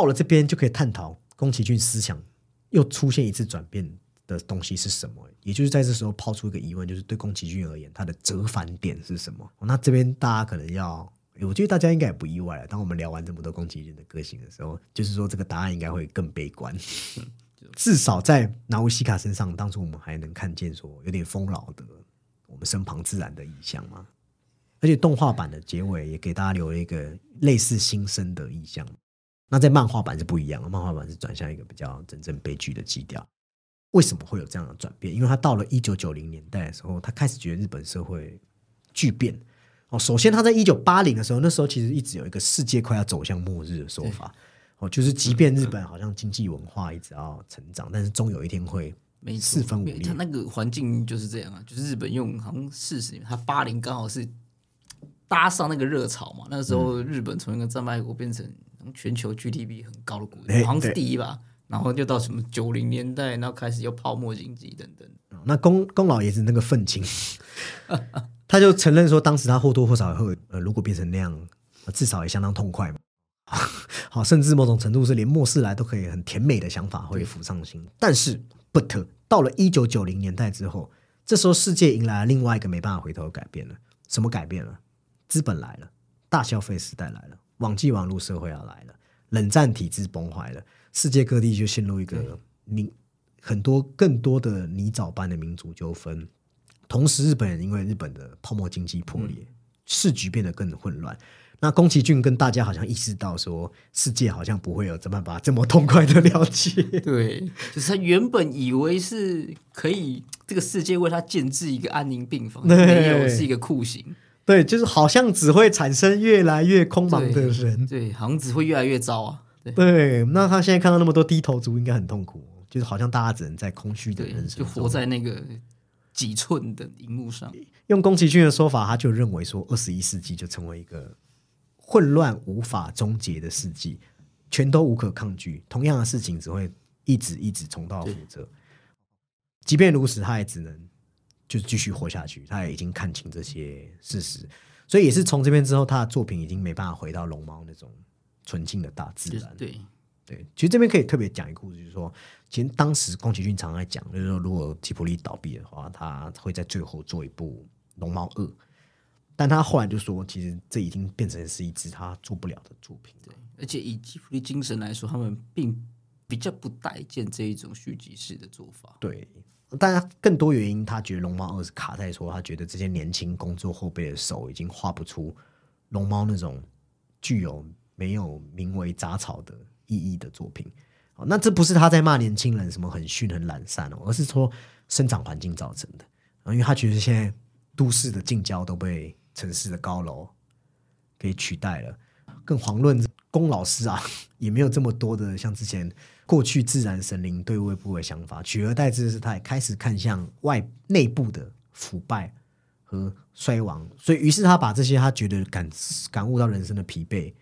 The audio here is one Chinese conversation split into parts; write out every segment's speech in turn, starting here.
到了这边就可以探讨宫崎骏思想又出现一次转变的东西是什么？也就是在这时候抛出一个疑问，就是对宫崎骏而言，他的折返点是什么？那这边大家可能要，我觉得大家应该也不意外了。当我们聊完这么多宫崎骏的个性的时候，就是说这个答案应该会更悲观。至少在拿乌西卡身上，当初我们还能看见说有点丰饶的我们身旁自然的意象嘛。而且动画版的结尾也给大家留了一个类似新生的意象。那在漫画版是不一样的，漫画版是转向一个比较真正悲剧的基调。为什么会有这样的转变？因为他到了一九九零年代的时候，他开始觉得日本社会巨变。哦，首先他在一九八零的时候，那时候其实一直有一个世界快要走向末日的说法。哦，就是即便日本好像经济文化一直要成长，但是终有一天会四分五裂。他那个环境就是这样啊，就是日本用好像四十年，他八零刚好是搭上那个热潮嘛。那个时候日本从一个战败国变成全球 GDP 很高的国，好像是第一吧。然后就到什么九零年代，然后开始又泡沫经济等等。那宫宫老爷子那个愤青，他就承认说，当时他或多或少会呃，如果变成那样，至少也相当痛快嘛。好，甚至某种程度是连末世来都可以很甜美的想法会浮上心。但是，but 到了一九九零年代之后，这时候世界迎来了另外一个没办法回头的改变了。什么改变了？资本来了，大消费时代来了，网际网络社会要来了，冷战体制崩坏了。世界各地就陷入一个民很多更多的泥沼般的民族纠纷，同时日本人因为日本的泡沫经济破裂，市局变得更混乱。那宫崎骏跟大家好像意识到说，世界好像不会有这么把这么痛快的了结。对，就是他原本以为是可以这个世界为他建制一个安宁病房，没有是一个酷刑。对，就是好像只会产生越来越空茫的人。对，好像只会越来越糟啊。对，那他现在看到那么多低头族，应该很痛苦，就是好像大家只能在空虚的人生，就活在那个几寸的荧幕上。用宫崎骏的说法，他就认为说，二十一世纪就成为一个混乱无法终结的世纪，全都无可抗拒，同样的事情只会一直一直重蹈覆辙。即便如此，他也只能就继续活下去。他也已经看清这些事实，所以也是从这边之后，他的作品已经没办法回到龙猫那种。纯净的大自然，对对，其实这边可以特别讲一个故事，就是说，其实当时宫崎骏常在讲，就是说，如果吉卜力倒闭的话，他会在最后做一部《龙猫二》，但他后来就说，其实这已经变成是一支他做不了的作品。对，而且以吉卜力精神来说，他们并比较不待见这一种续集式的做法。对，但更多原因，他觉得《龙猫二》是卡在说，他觉得这些年轻工作后辈的手已经画不出龙猫那种具有。没有名为杂草的意义的作品，哦，那这不是他在骂年轻人什么很逊很懒散哦，而是说生长环境造成的因为他觉得现在都市的近郊都被城市的高楼给取代了，更遑论龚老师啊，也没有这么多的像之前过去自然神灵对外部的想法，取而代之的是他也开始看向外内部的腐败和衰亡，所以于是他把这些他觉得感感悟到人生的疲惫。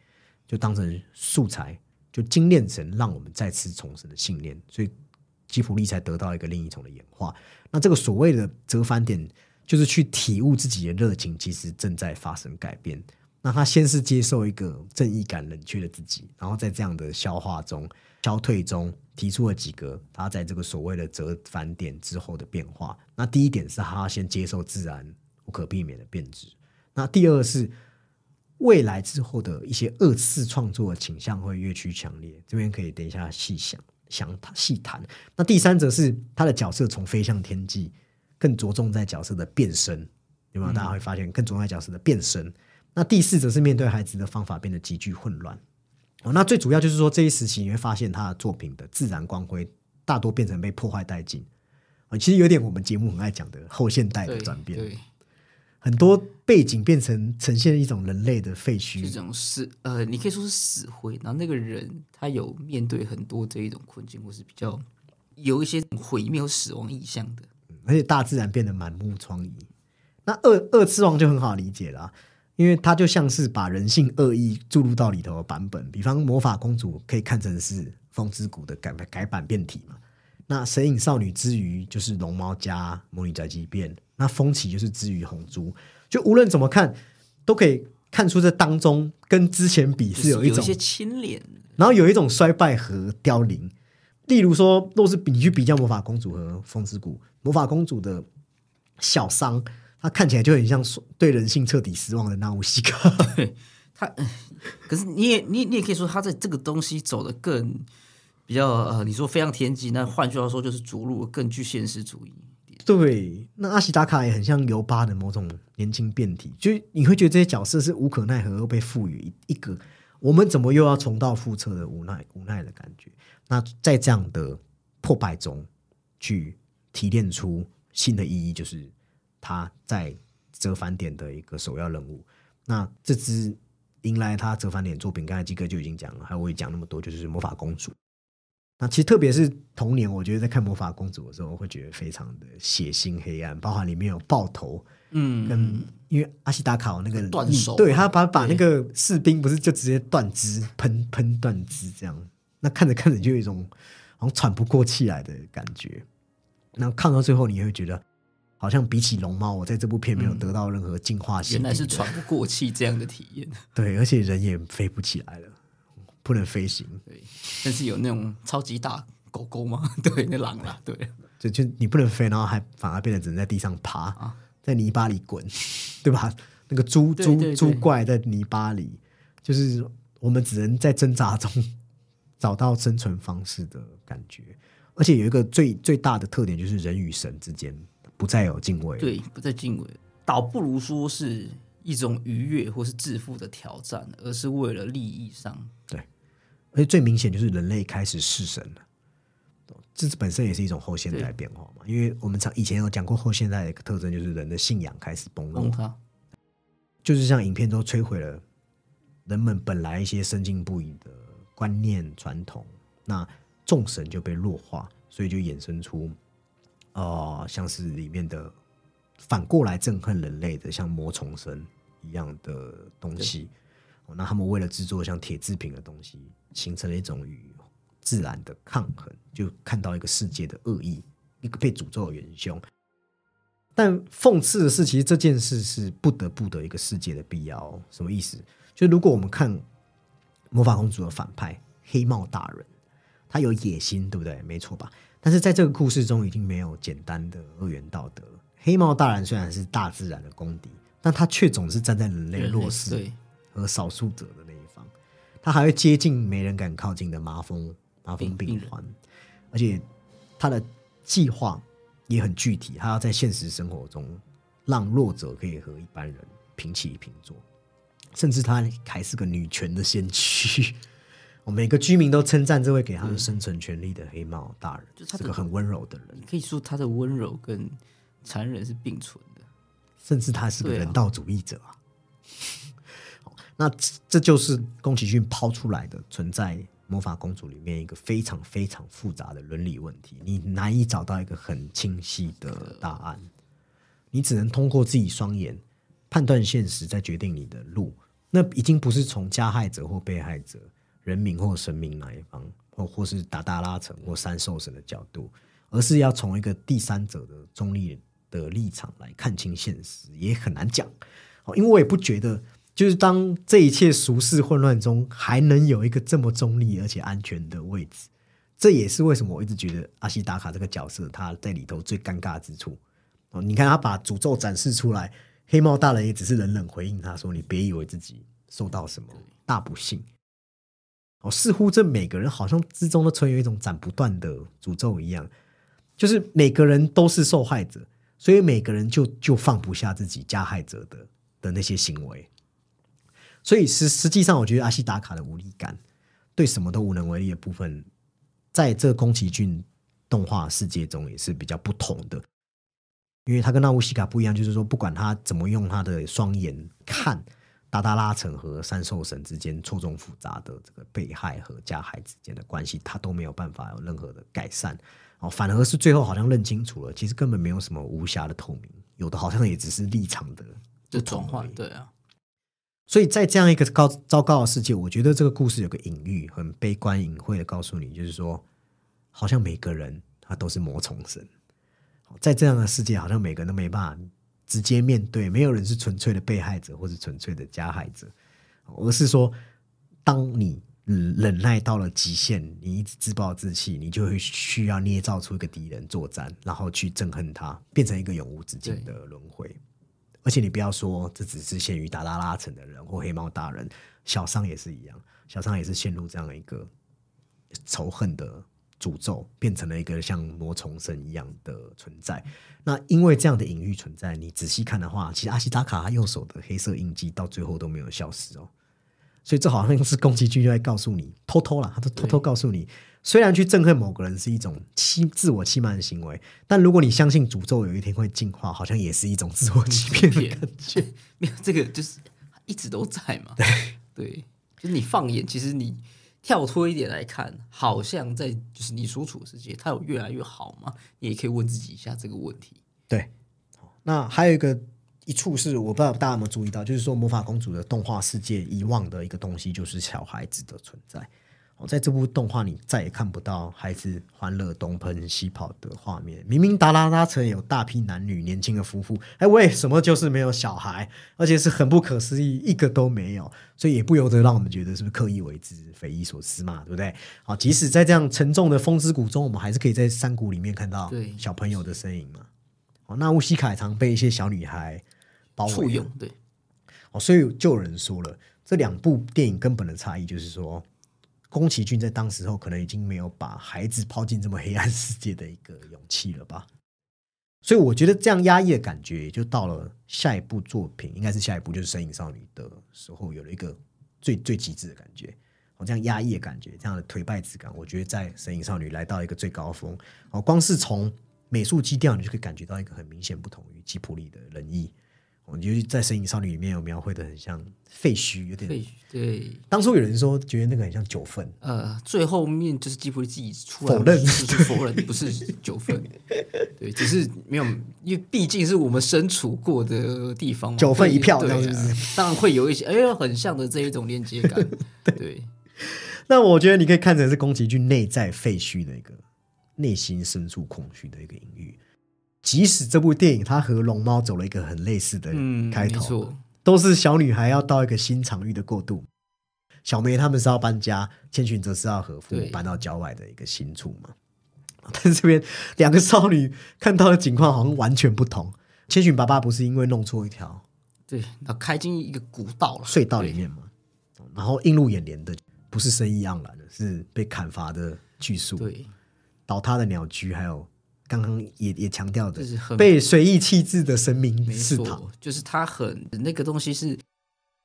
就当成素材，就精炼成让我们再次重生的信念，所以吉普力才得到一个另一重的演化。那这个所谓的折返点，就是去体悟自己的热情其实正在发生改变。那他先是接受一个正义感冷却的自己，然后在这样的消化中、消退中，提出了几个他在这个所谓的折返点之后的变化。那第一点是他先接受自然无可避免的变质。那第二是。未来之后的一些二次创作的倾向会越趋强烈，这边可以等一下细想、详谈、细谈。那第三则是他的角色从飞向天际，更着重在角色的变身，有没有？大家会发现更着重在角色的变身。那第四则是面对孩子的方法变得极具混乱。哦，那最主要就是说这一时期你会发现他的作品的自然光辉大多变成被破坏殆尽。啊，其实有点我们节目很爱讲的后现代的转变。很多背景变成呈现一种人类的废墟，这种死呃，你可以说是死灰。然后那个人他有面对很多这一种困境，或是比较有一些毁灭和死亡意象的。而且大自然变得满目疮痍。那二二次王就很好理解了，因为它就像是把人性恶意注入到里头的版本。比方魔法公主可以看成是风之谷的改改版变体嘛？那神隐少女之余就是龙猫加魔女宅急便。那风起就是之于红珠，就无论怎么看，都可以看出这当中跟之前比是有一种有一些牵连。然后有一种衰败和凋零。例如说，若是比你去比较魔法公主和风之谷，魔法公主的小桑，她看起来就很像对人性彻底失望的纳乌西卡。对他，可是你也你你也可以说，他在这个东西走的更比较呃，你说非常天际，那换句话说就是着陆更具现实主义。对，那阿西达卡也很像尤巴的某种年轻变体，就你会觉得这些角色是无可奈何又被赋予一一个我们怎么又要重蹈覆辙的无奈无奈的感觉。那在这样的破败中，去提炼出新的意义，就是他在折返点的一个首要任务。那这支迎来他折返点作品，刚才基哥就已经讲了，还有我也讲那么多，就是魔法公主。那其实特别是童年，我觉得在看魔法公主的时候，会觉得非常的血腥黑暗，包含里面有爆头，嗯，跟因为阿西达卡那个断手对他把把那个士兵不是就直接断肢喷喷断肢这样，那看着看着就有一种好像喘不过气来的感觉。然后看到最后，你也会觉得好像比起龙猫，我在这部片没有得到任何进化性、嗯原来是喘不过气这样的体验。对，而且人也飞不起来了，不能飞行，对，但是有那种超级大狗狗吗？对，那狼啦，对，就就你不能飞，然后还反而变得只能在地上爬，啊在泥巴里滚，对吧？那个猪猪猪怪在泥巴里，就是我们只能在挣扎中找到生存方式的感觉。而且有一个最最大的特点，就是人与神之间不再有敬畏。，对，不再敬畏，倒不如说是一种愉悦或是致富的挑战，而是为了利益上。对而且最明显就是人类开始弑神了。这本身也是一种后现代变化嘛，因为我们常以前有讲过后现代的一个特征，就是人的信仰开始崩落就是像影片都摧毁了人们本来一些深信不疑的观念传统，那众神就被弱化，所以就衍生出呃像是里面的反过来憎恨人类的像魔虫神一样的东西。哦那他们为了制作像铁制品的东西，形成了一种与自然的抗衡，就看到一个世界的恶意，一个被诅咒的元凶。但讽刺的是，其实这件事是不得不得一个世界的必要哦。什么意思？就如果我们看魔法公主的反派黑帽大人，他有野心，对不对？没错吧？但是在这个故事中，已经没有简单的二元道德了。黑猫大人虽然是大自然的公敌，但他却总是站在人类弱势，和少数者的那一方，他还会接近没人敢靠近的麻风麻风病病患，而且他的计划也很具体，他要在现实生活中让弱者可以和一般人平起平坐，甚至他还是个女权的先驱。我每个居民都称赞这位给他们生存权利的黑帽大人，就是他是个很温柔的人，可以说他的温柔跟残忍是并存的。甚至他是个人道主义者啊。好那这这就是宫崎骏抛出来的存在魔法公主里面一个非常非常复杂的伦理问题，你难以找到一个很清晰的答案，你只能通过自己双眼判断现实，再决定你的路。那已经不是从加害者或被害者、人民或神明哪一方，或或是达达拉城或三兽神的角度，而是要从一个第三者的中立的立场来看清现实，也很难讲。哦，因为我也不觉得，就是当这一切俗世混乱中，还能有一个这么中立而且安全的位置，这也是为什么我一直觉得阿西达卡这个角色他在里头最尴尬之处。哦，你看他把诅咒展示出来，黑帽大人也只是冷冷回应他说：“你别以为自己受到什么大不幸。”哦，似乎这每个人好像之中都存有一种斩不断的诅咒一样，就是每个人都是受害者，所以每个人就就放不下自己加害者的的那些行为。所以实实际上，我觉得阿西达卡的无力感，对什么都无能为力的部分，在这宫崎骏动画世界中也是比较不同的。因为他跟那乌西卡不一样，就是说，不管他怎么用他的双眼看达达拉城和三兽神之间错综复杂的这个被害和加害之间的关系，他都没有办法有任何的改善。哦，反而是最后好像认清楚了，其实根本没有什么无瑕的透明，有的好像也只是立场的就不同而已，转换对啊，所以在这样一个高糟糕的世界，我觉得这个故事有个隐喻，很悲观隐晦的告诉你，就是说，好像每个人他都是魔虫神，在这样的世界，好像每个人都没办法直接面对，没有人是纯粹的被害者或是纯粹的加害者，而是说，当你忍耐到了极限，你一直自暴自弃，你就会需要捏造出一个敌人作战，然后去憎恨他，变成一个永无止境的轮回。而且你不要说这只是限于达达拉城的人或黑猫大人，小商也是一样，小商也是陷入这样一个仇恨的。诅咒变成了一个像魔虫神一样的存在。那因为这样的隐喻存在，你仔细看的话，其实阿西达卡他右手的黑色印记到最后都没有消失哦。所以这好像是宫崎骏就在告诉你，偷偷了，他都偷偷告诉你，虽然去憎恨某个人是一种欺自我欺瞒的行为，但如果你相信诅咒有一天会进化，好像也是一种自我欺骗的感觉。没有这个就是一直都在嘛。对，就是你放眼，其实你。跳脱一点来看，好像在就是你所处的世界，它有越来越好吗？你也可以问自己一下这个问题。对，那还有一个一处是我不知道大家有没有注意到，就是说魔法公主的动画世界遗忘的一个东西，就是小孩子的存在。在这部动画，你再也看不到孩子欢乐东奔西跑的画面。明明达拉拉城有大批男女年轻的夫妇，哎，为什么就是没有小孩？而且是很不可思议，一个都没有。所以也不由得让我们觉得是不是刻意为之、匪夷所思嘛？对不对？好，即使在这样沉重的风之谷中，我们还是可以在山谷里面看到小朋友的身影嘛。哦，那乌西卡常被一些小女孩包围，对。哦，所以就有人说了，这两部电影根本的差异就是说。宫崎骏在当时候可能已经没有把孩子抛进这么黑暗世界的一个勇气了吧，所以我觉得这样压抑的感觉，也就到了下一部作品，应该是下一部就是《神隐少女》的时候，有了一个最最极致的感觉。哦，这样压抑的感觉，这样的颓败之感，我觉得在《神隐少女》来到一个最高峰。哦，光是从美术基调，你就可以感觉到一个很明显不同于吉普力的仁义。尤其在《神隐少女》里面有描绘的很像废墟，有点废墟。对，当初有人说觉得那个很像九份。呃，最后面就是吉普力自己出来否认，否认不是九份。对，只是没有，因为毕竟是我们身处过的地方，九份一票，对，当然会有一些哎呦，很像的这一种链接感。对，那我觉得你可以看成是宫崎骏内在废墟的一个内心深处空虚的一个隐喻。即使这部电影它和龙猫走了一个很类似的开头，都是小女孩要到一个新场域的过渡。小梅他们是要搬家，千寻则是要和父母搬到郊外的一个新处嘛。但是这边两个少女看到的景况好像完全不同。千寻爸爸不是因为弄错一条，对，那开进一个古道了隧道里面嘛。然后映入眼帘的不是生意盎然的，是被砍伐的巨树，对，倒塌的鸟居，还有。刚刚也也强调的，就是很被随意弃置的神明祠堂，就是它很那个东西是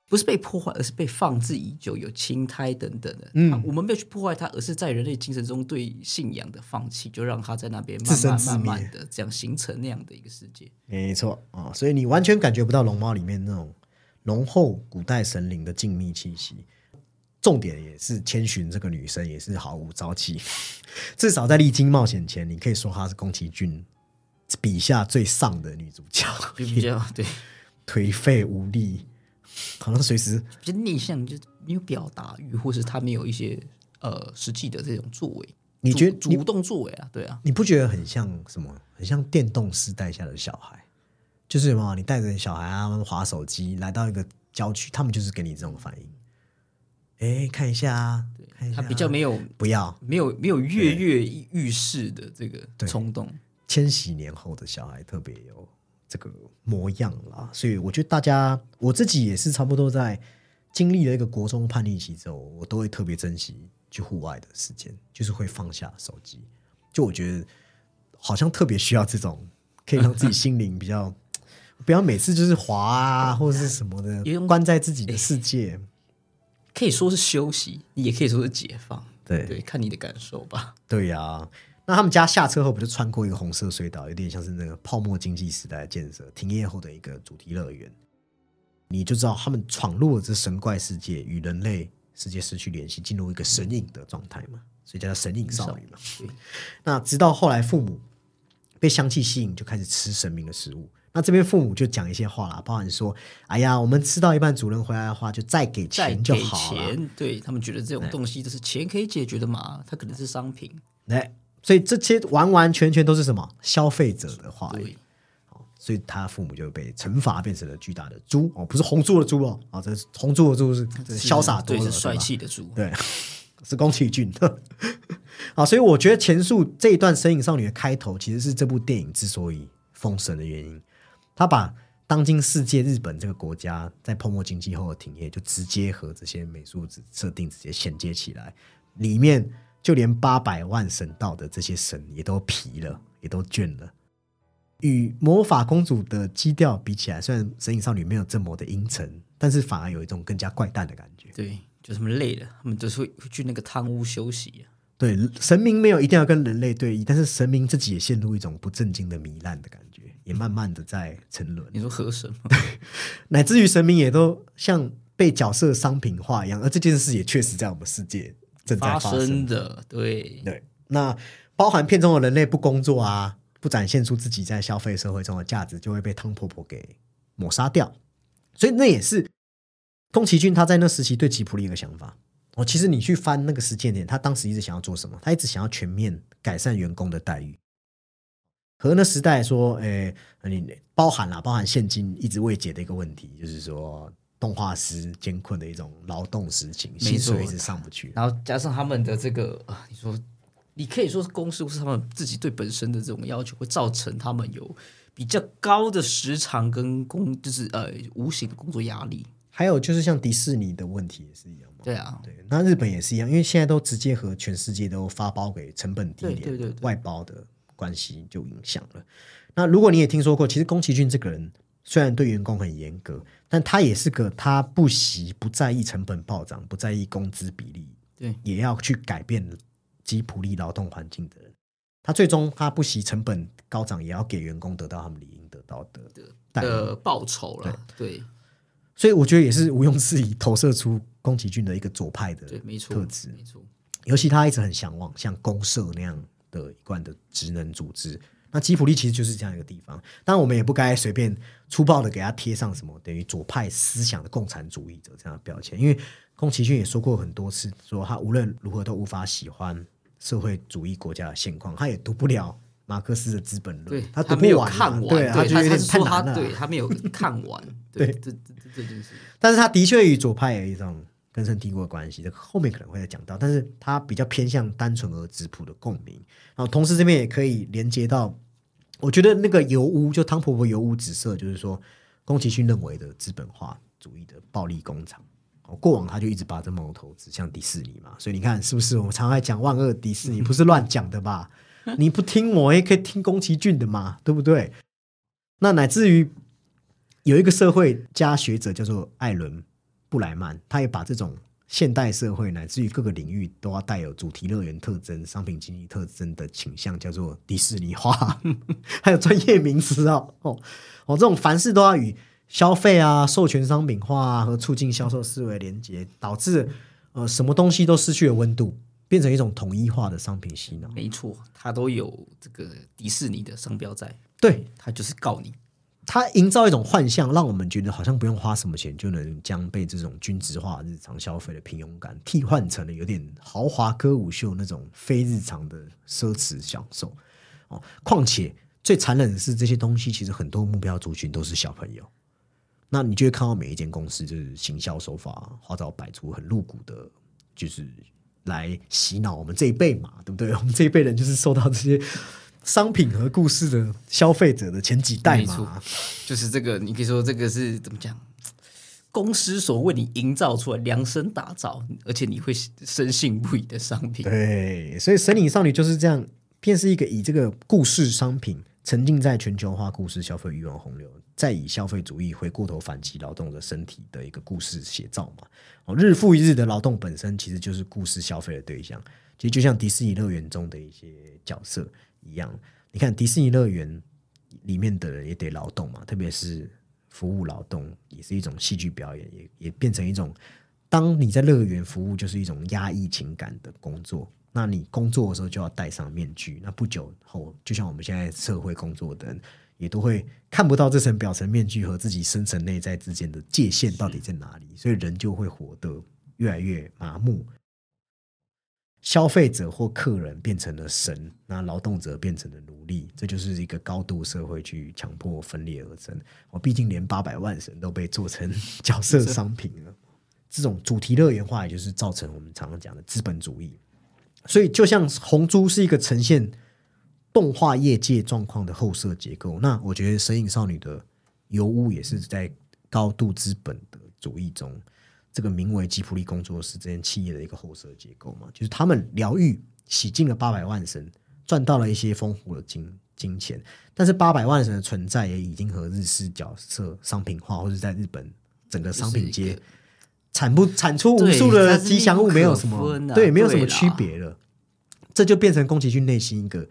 不是被破坏，而是被放置已久，有青苔等等的。嗯，我们没有去破坏它，而是在人类精神中对信仰的放弃，就让它在那边慢慢慢慢的这样形成那样的一个世界。没错啊，所以你完全感觉不到龙猫里面那种浓厚古代神灵的静谧气息。重点也是千寻这个女生也是毫无朝气，至少在历经冒险前，你可以说她是宫崎骏笔下最丧的女主角，比较对 颓废无力，可能随时比较内向，就没有表达欲，或是她没有一些呃实际的这种作为。你觉得主动作为啊？对啊，你不觉得很像什么？很像电动时代下的小孩，就是什么？你带着小孩啊，滑手机来到一个郊区，他们就是给你这种反应。哎，看一下啊，他比较没有不要，没有没有跃跃欲试的这个冲动。千禧年后的小孩特别有这个模样啦，所以我觉得大家，我自己也是差不多在经历了一个国中叛逆期之后，我都会特别珍惜去户外的时间，就是会放下手机。就我觉得好像特别需要这种可以让自己心灵比较不要每次就是滑啊或者是什么的，关在自己的世界。可以说是休息，也可以说是解放。对对，看你的感受吧。对呀，那他们家下车后不就穿过一个红色隧道，有点像是那个泡沫经济时代的建设停业后的一个主题乐园。你就知道他们闯入了这神怪世界，与人类世界失去联系，进入一个神隐的状态嘛，所以叫神隐少女嘛。那直到后来父母被香气吸引，就开始吃神明的食物。那这边父母就讲一些话啦，包含说：“哎呀，我们吃到一半，主人回来的话，就再给钱就好了。”对他们觉得这种东西就是钱可以解决的嘛，它可能是商品。哎，所以这些完完全全都是什么消费者的话语。所以他父母就被惩罚变成了巨大的猪哦，不是红猪的猪哦，啊，这是红猪的猪是潇洒多对，了，是帅气的猪。对，是宫崎骏。好，所以我觉得前述这一段《神隐少女》的开头，其实是这部电影之所以封神的原因。他把当今世界日本这个国家在泡沫经济后的停业，就直接和这些美术设定直接衔接起来，里面就连八百万神道的这些神也都疲了，也都倦了。与魔法公主的基调比起来，虽然神隐少女没有这么的阴沉，但是反而有一种更加怪诞的感觉。对，就他们累了，他们就是会会去那个汤屋休息啊。对，神明没有一定要跟人类对弈，但是神明自己也陷入一种不正经的糜烂的感觉，也慢慢的在沉沦，你说河神吗？乃至于神明也都像被角色商品化一样，而这件事也确实在我们世界正在发发生。生的，对，对，那包含片中的人类不工作啊，不展现出自己在消费社会中的价值，就会被汤婆婆给抹杀掉。所以那也是宫崎骏他在那时期对吉普力一个想法。哦，其实你去翻那个时间点，他当时一直想要做什么？他一直想要全面改善员工的待遇。和那时代说，诶，你包含了包含现今一直未解的一个问题，就是说动画师艰困的一种劳动实情，薪水一直上不去。然后加上他们的这个啊，你说你可以说是公司或是他们自己对本身的这种要求，会造成他们有比较高的时长跟工，就是呃无形的工作压力。还有就是像迪士尼的问题也是一样嘛。对啊，对，那日本也是一样，因为现在都直接和全世界都发包给成本低廉、对对对对外包的关系就影响了。那如果你也听说过，其实宫崎骏这个人虽然对员工很严格，但他也是个他不惜不在意成本暴涨、不在意工资比例，对，也要去改变吉普力劳动环境的人。他最终他不惜成本高涨，也要给员工得到他们理应得到的待遇。的报酬了，对所以我觉得也是毋庸置疑投射出宫崎骏的一个左派的特质。没错，尤其他一直很向往像公社那样的一贯的职能组织。那吉普力其实就是这样一个地方，当然我们也不该随便粗暴的给他贴上什么等于左派思想的共产主义者这样的标签，因为宫崎骏也说过很多次，说他无论如何都无法喜欢社会主义国家的现况，他也读不了马克思的《资本论》，对他没有不完啊看完，对，他觉得有点是说他太难了。对他没有看完，对这这这这件事，但是他的确与左派有一种根深蒂固的关系，这个后面可能会再讲到。但是它比较偏向单纯而质朴的共鸣，然后同时这边也可以连接到，我觉得那个油污就汤婆婆油污紫色，就是说宫崎骏认为的资本化主义的暴力工厂。过往他就一直把这矛头指向迪士尼嘛，所以你看是不是我们常爱讲万恶迪士尼，不是乱讲的吧？你不听我也可以听宫崎骏的嘛，对不对？那乃至于有一个社会家学者叫做艾伦布莱曼，他也把这种现代社会乃至于各个领域都要带有主题乐园特征、商品经济特征的倾向，叫做迪士尼化，还有专业名词哦。哦哦，这种凡事都要与消费啊、授权商品化啊和促进销售思维连接，导致呃什么东西都失去了温度，变成一种统一化的商品洗脑。没错，它都有这个迪士尼的商标在，对，他就是告你，它营造一种幻象，让我们觉得好像不用花什么钱就能将被这种均值化日常消费的平庸感替换成了有点豪华歌舞秀那种非日常的奢侈享受。哦，况且最残忍的是，这些东西其实很多目标族群都是小朋友。那你就会看到每一间公司就是行销手法花招百出，很露骨的，就是来洗脑我们这一辈嘛，对不对？我们这一辈人就是受到这些商品和故事的消费者的前几代嘛。就是这个，你可以说这个是怎么讲？公司所为你营造出来、量身打造，而且你会深信不疑的商品。对，所以《神隐少女》就是这样，便是一个以这个故事商品沉浸在全球化故事消费欲望洪流，再以消费主义回过头反击劳动者身体的一个故事写照嘛。哦，日复一日的劳动本身其实就是故事消费的对象，其实就像迪士尼乐园中的一些角色一样。你看迪士尼乐园里面的人也得劳动嘛，特别是服务劳动，也是一种戏剧表演，也也变成一种，当你在乐园服务，就是一种压抑情感的工作。那你工作的时候就要戴上面具，那不久后，就像我们现在社会工作的人，也都会看不到这层表层面具和自己深层内在之间的界限到底在哪里，所以人就会活得越来越麻木。消费者或客人变成了神，那劳动者变成了奴隶，这就是一个高度社会去强迫分裂而成。我，毕竟连八百万神都被做成角色商品了，这种主题乐园化，也就是造成我们常常讲的资本主义。所以，就像红猪是一个呈现动画业界状况的后设结构，那我觉得《神隐少女》的油屋也是在高度资本的主义中。这个名为吉普力工作室这间企业的一个后设结构嘛，就是他们疗愈洗净了八百万神，赚到了一些丰富的金金钱，但是八百万神的存在也已经和日式角色商品化，或者在日本整个商品街产不产出无数的吉祥物，没有什么对，没有什么区别了。这就变成宫崎骏内心一个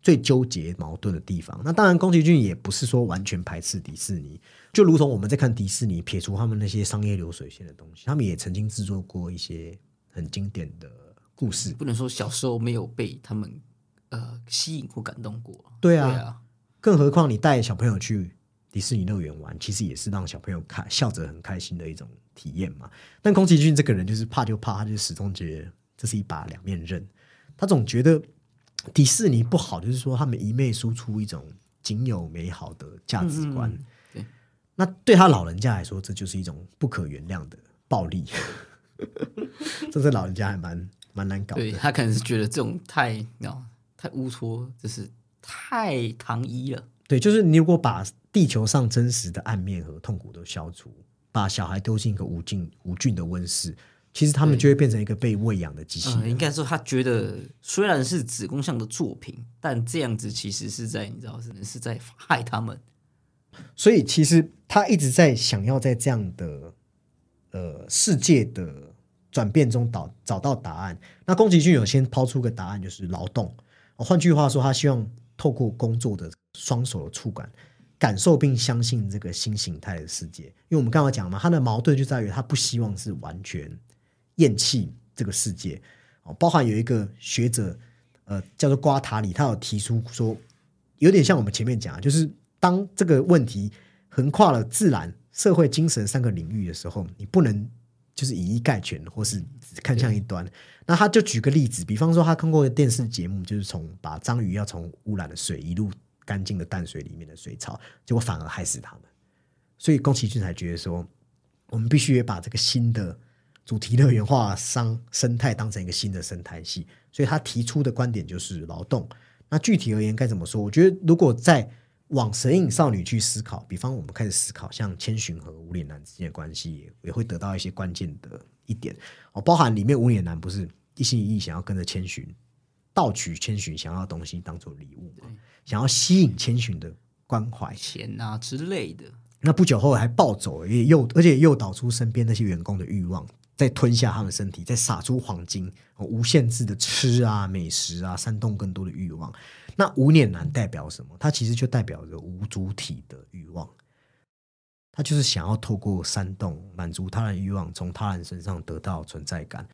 最纠结矛盾的地方。那当然，宫崎骏也不是说完全排斥迪士尼。就如同我们在看迪士尼，撇除他们那些商业流水线的东西，他们也曾经制作过一些很经典的故事。不能说小时候没有被他们呃吸引或感动过。对啊，更何况你带小朋友去迪士尼乐园玩，其实也是让小朋友看笑着很开心的一种体验嘛。但宫崎骏这个人就是怕就怕，他就始终觉得这是一把两面刃。他总觉得迪士尼不好，就是说他们一昧输出一种仅有美好的价值观。那对他老人家来说，这就是一种不可原谅的暴力。这是老人家还蛮蛮难搞的。对他可能是觉得这种太太乌托，就是太糖衣了。对，就是你如果把地球上真实的暗面和痛苦都消除，把小孩丢进一个无尽无菌的温室，其实他们就会变成一个被喂养的机器人。应该说，他觉得虽然是子宫像的作品，但这样子其实是在你知道，是是在害他们。所以其实他一直在想要在这样的呃世界的转变中找找到答案。那宫崎骏有先抛出个答案，就是劳动。换句话说，他希望透过工作的双手的触感，感受并相信这个新形态的世界。因为我们刚刚讲嘛，他的矛盾就在于他不希望是完全厌弃这个世界。哦，包含有一个学者，呃，叫做瓜塔里，他有提出说，有点像我们前面讲，就是。当这个问题横跨了自然、社会、精神三个领域的时候，你不能就是以一概全，或是看向一端。那他就举个例子，比方说他看过的电视节目，就是从把章鱼要从污染的水一路干净的淡水里面的水草，结果反而害死他们。所以宫崎骏才觉得说，我们必须也把这个新的主题乐园化商生态当成一个新的生态系。所以他提出的观点就是劳动。那具体而言该怎么说？我觉得如果在往神隐少女去思考，比方我们开始思考像千寻和无脸男之间的关系，也会得到一些关键的一点哦，包含里面无脸男不是一心一意想要跟着千寻盗取千寻想要的东西当做礼物嘛，想要吸引千寻的关怀、钱啊之类的。那不久后还暴走，也诱而且诱导出身边那些员工的欲望，再吞下他们身体，再撒出黄金，无限制的吃啊美食啊，煽动更多的欲望。那无脸男代表什么？它其实就代表着无主体的欲望，他就是想要透过煽动满足他人欲望，从他人身上得到存在感。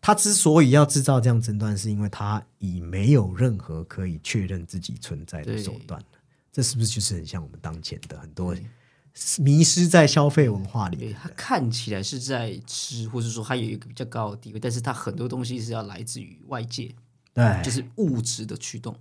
他之所以要制造这样争端，是因为他已没有任何可以确认自己存在的手段这是不是就是很像我们当前的很多迷失在消费文化里？他看起来是在吃，或者说他有一个比较高的地位，但是他很多东西是要来自于外界。对，就是物质的驱动。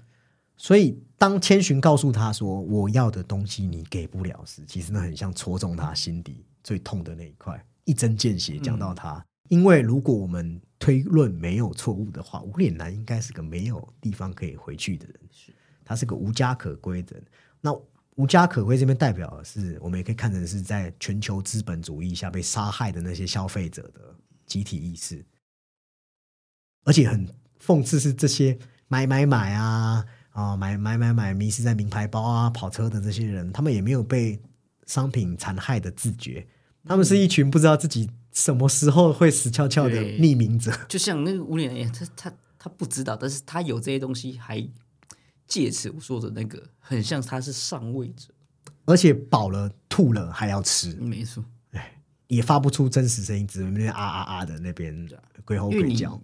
所以，当千寻告诉他说：“我要的东西你给不了时”，其实那很像戳中他心底最痛的那一块，一针见血讲到他。因为如果我们推论没有错误的话，无脸男应该是个没有地方可以回去的人，是他是个无家可归的人。那无家可归这边代表的是，我们也可以看成是在全球资本主义下被杀害的那些消费者的集体意识，而且很。讽刺是这些买买买啊啊买买买买迷失在名牌包啊跑车的这些人，他们也没有被商品残害的自觉，他们是一群不知道自己什么时候会死翘翘的匿名者。就像那个无脸人，他他他不知道，但是他有这些东西，还借此我说的那个，很像他是上位者，而且饱了吐了还要吃，没错，哎，也发不出真实声音，只能那边啊啊啊的那边鬼吼鬼叫。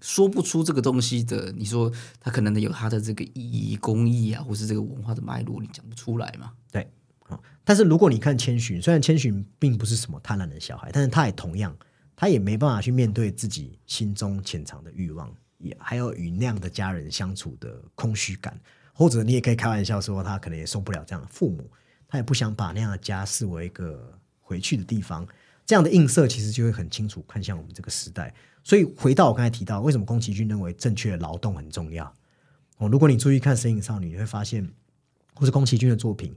说不出这个东西的，你说他可能有他的这个意义、公益啊，或是这个文化的脉络，你讲不出来嘛？对，但是如果你看千寻，虽然千寻并不是什么贪婪的小孩，但是他也同样，他也没办法去面对自己心中潜藏的欲望，也还有与那样的家人相处的空虚感，或者你也可以开玩笑说，他可能也受不了这样的父母，他也不想把那样的家视为一个回去的地方。这样的映射其实就会很清楚看向我们这个时代。所以回到我刚才提到，为什么宫崎骏认为正确的劳动很重要？哦，如果你注意看《神隐少女》，你会发现，或是宫崎骏的作品，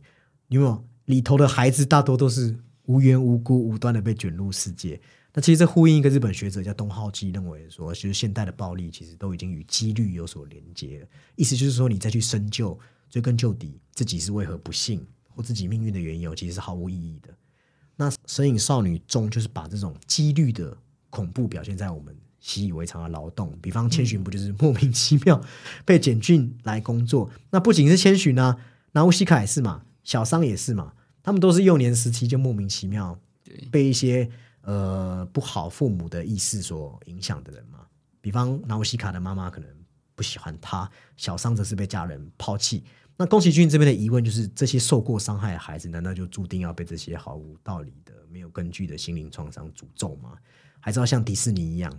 因为里头的孩子大多都是无缘无故、无端的被卷入世界。那其实这呼应一个日本学者叫东浩基认为说，其实现代的暴力其实都已经与几率有所连接了。意思就是说，你再去深究、追根究底，自己是为何不幸或自己命运的缘由，其实是毫无意义的。那《神隐少女》中就是把这种几率的恐怖表现在我们习以为常的劳动，比方千寻不就是莫名其妙 被检俊来工作？那不仅是千寻啊，那乌西卡也是嘛，小桑也是嘛，他们都是幼年时期就莫名其妙被一些呃不好父母的意识所影响的人嘛。比方纳乌西卡的妈妈可能不喜欢他，小桑则是被家人抛弃。那宫崎骏这边的疑问就是：这些受过伤害的孩子，难道就注定要被这些毫无道理的、没有根据的心灵创伤诅咒吗？还是要像迪士尼一样，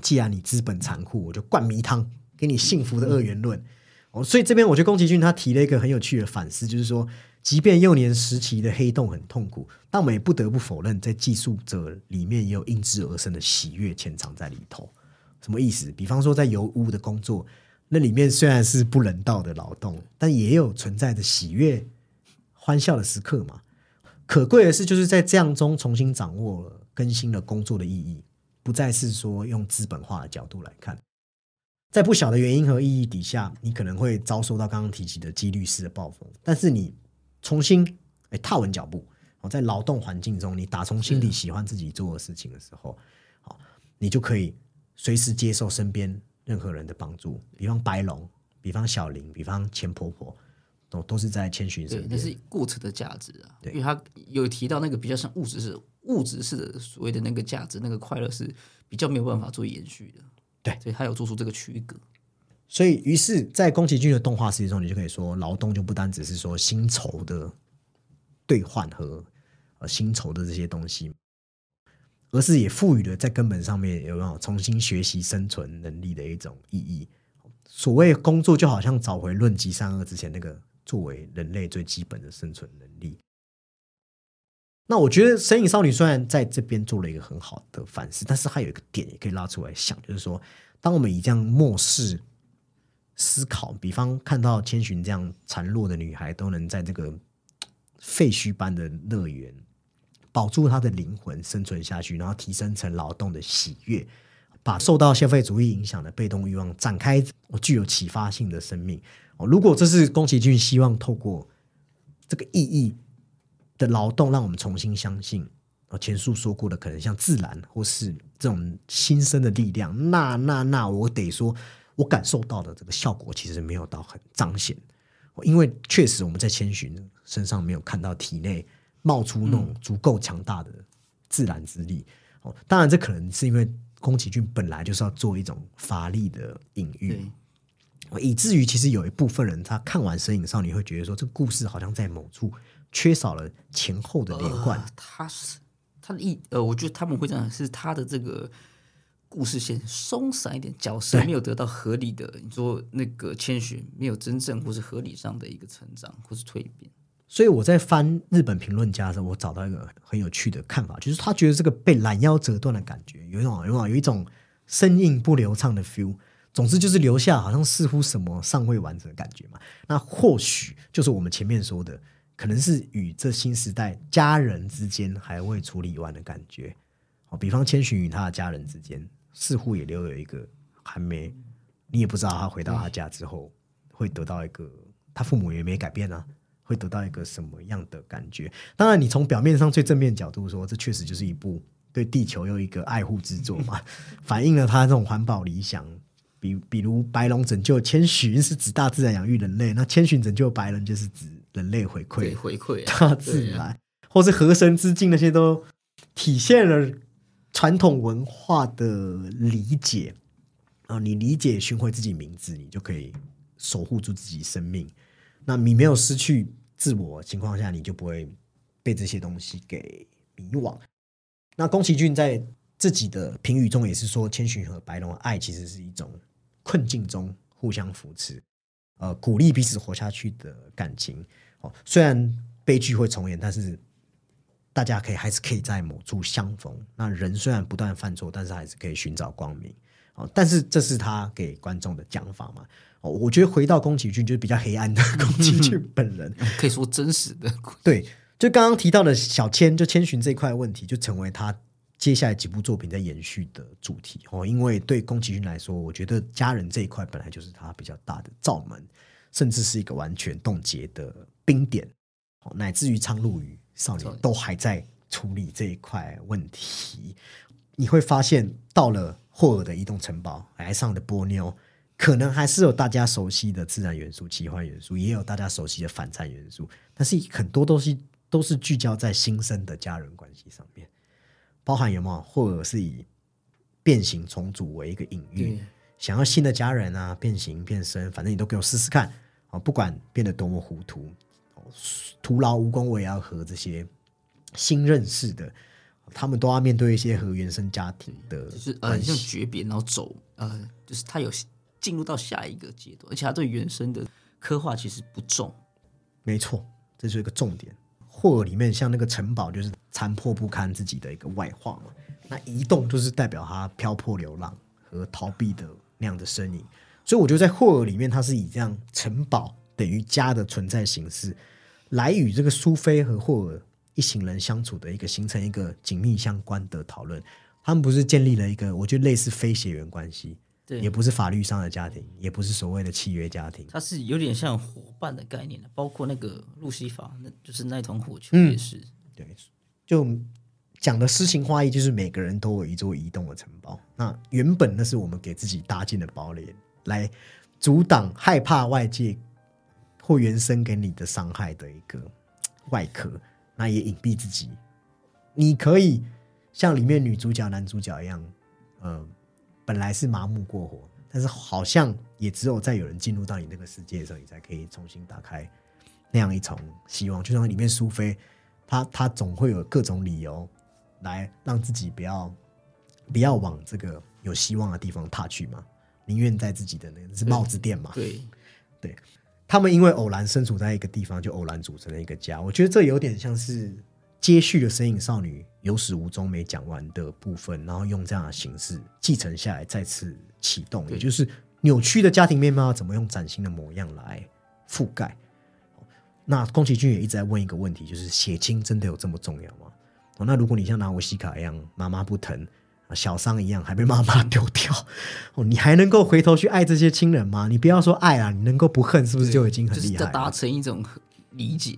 既然你资本残酷，我就灌迷汤，给你幸福的二元论？哦，所以这边我觉得宫崎骏他提了一个很有趣的反思，就是说，即便幼年时期的黑洞很痛苦，但我们也不得不否认，在寄宿者里面也有因之而生的喜悦潜藏在里头。什么意思？比方说，在油污的工作。那里面虽然是不人道的劳动，但也有存在着喜悦、欢笑的时刻嘛。可贵的是，就是在这样中重新掌握了、更新了工作的意义，不再是说用资本化的角度来看。在不小的原因和意义底下，你可能会遭受到刚刚提及的几率式的暴风。但是你重新哎踏稳脚步，哦在劳动环境中，你打从心底喜欢自己做的事情的时候，好，你就可以随时接受身边。任何人的帮助，比方白龙，比方小林，比方钱婆婆，都都是在千寻身边。那是过程的价值啊，因为他有提到那个比较像物质是、物质式的所谓的那个价值，那个快乐是比较没有办法做延续的。对，所以他有做出这个区隔。所以，于是，在宫崎骏的动画世界中，你就可以说，劳动就不单只是说薪酬的兑换和呃薪酬的这些东西。而是也赋予了在根本上面有没有重新学习生存能力的一种意义。所谓工作，就好像找回论及善恶之前那个作为人类最基本的生存能力。那我觉得《神隐少女》虽然在这边做了一个很好的反思，但是它有一个点也可以拉出来想，就是说，当我们以这样漠视思考，比方看到千寻这样孱弱的女孩都能在这个废墟般的乐园。保住他的灵魂生存下去，然后提升成劳动的喜悦，把受到消费主义影响的被动欲望展开，我具有启发性的生命。哦，如果这是宫崎骏希望透过这个意义的劳动，让我们重新相信，哦，前述说过的可能像自然或是这种新生的力量，那那那，我得说，我感受到的这个效果其实没有到很彰显，因为确实我们在千寻身上没有看到体内。冒出那种足够强大的自然之力。哦，当然这可能是因为宫崎骏本来就是要做一种乏力的隐喻，以至于其实有一部分人他看完《神隐少女》会觉得说，这个故事好像在某处缺少了前后的连贯。他是他的意呃，我觉得他们会这样，是他的这个故事线松散一点，角色没有得到合理的，你说那个千寻没有真正或是合理上的一个成长或是蜕变。所以我在翻日本评论家的时候，我找到一个很有趣的看法，就是他觉得这个被拦腰折断的感觉，有一种有有一种生硬不流畅的 feel。总之就是留下好像似乎什么尚未完成的感觉嘛。那或许就是我们前面说的，可能是与这新时代家人之间还未处理完的感觉。哦，比方千寻与他的家人之间，似乎也留有一个还没，你也不知道他回到他家之后会得到一个，他父母也没改变啊。会得到一个什么样的感觉？当然，你从表面上最正面角度说，这确实就是一部对地球又一个爱护之作嘛，反映了他这种环保理想。比比如白龙拯救千寻是指大自然养育人类，那千寻拯救白人就是指人类回馈回馈大自然，或是和神之境那些都体现了传统文化的理解啊。你理解寻回自己名字，你就可以守护住自己生命。那你没有失去。自我情况下，你就不会被这些东西给迷惘。那宫崎骏在自己的评语中也是说，千寻和白龙的爱其实是一种困境中互相扶持，呃，鼓励彼此活下去的感情。哦，虽然悲剧会重演，但是大家可以还是可以在某处相逢。那人虽然不断犯错，但是还是可以寻找光明。哦，但是这是他给观众的讲法嘛？哦，我觉得回到宫崎骏就是比较黑暗的 宫崎骏本人，可以说真实的。对，就刚刚提到的小千，就千寻这块问题，就成为他接下来几部作品在延续的主题哦。因为对宫崎骏来说，我觉得家人这一块本来就是他比较大的罩门，甚至是一个完全冻结的冰点，哦，乃至于苍鹭与少年都还在处理这一块问题。你会发现，到了霍尔的移动城堡，来上的波妞。可能还是有大家熟悉的自然元素、奇幻元素，也有大家熟悉的反战元素，但是很多东西都是聚焦在新生的家人关系上面，包含有没有，或者是以变形重组为一个隐喻，想要新的家人啊，变形变身，反正你都给我试试看啊，不管变得多么糊涂，徒劳无功，我也要和这些新认识的，他们都要面对一些和原生家庭的，就是呃，像诀别，然后走，呃，就是他有。进入到下一个阶段，而且他对原生的刻画其实不重。没错，这是一个重点。霍尔里面像那个城堡，就是残破不堪自己的一个外化嘛。那移动就是代表他漂泊流浪和逃避的那样的身影。所以我觉得在霍尔里面，它是以这样城堡等于家的存在形式，来与这个苏菲和霍尔一行人相处的一个形成一个紧密相关的讨论。他们不是建立了一个我觉得类似非血缘关系。也不是法律上的家庭，也不是所谓的契约家庭，它是有点像伙伴的概念的，包括那个路西法，那就是那团火球也是。对，就讲的诗情画意，就是每个人都有一座移动的城堡。那原本那是我们给自己搭建的堡垒，来阻挡害怕外界或原生给你的伤害的一个外壳。那也隐蔽自己，你可以像里面女主角、男主角一样，嗯。本来是麻木过火，但是好像也只有在有人进入到你那个世界的时候，你才可以重新打开那样一重希望。就像里面苏菲，她她总会有各种理由来让自己不要不要往这个有希望的地方踏去嘛，宁愿在自己的那个是帽子店嘛。对对，他们因为偶然身处在一个地方，就偶然组成了一个家。我觉得这有点像是。接续了《神隐少女》有始无终没讲完的部分，然后用这样的形式继承下来，再次启动，也就是扭曲的家庭面貌怎么用崭新的模样来覆盖。那宫崎骏也一直在问一个问题，就是血亲真的有这么重要吗？哦，那如果你像拿维西卡一样，妈妈不疼，小伤一样还被妈妈丢掉，哦，你还能够回头去爱这些亲人吗？你不要说爱啊，你能够不恨，是不是就已经很厉害了？达成一种理解，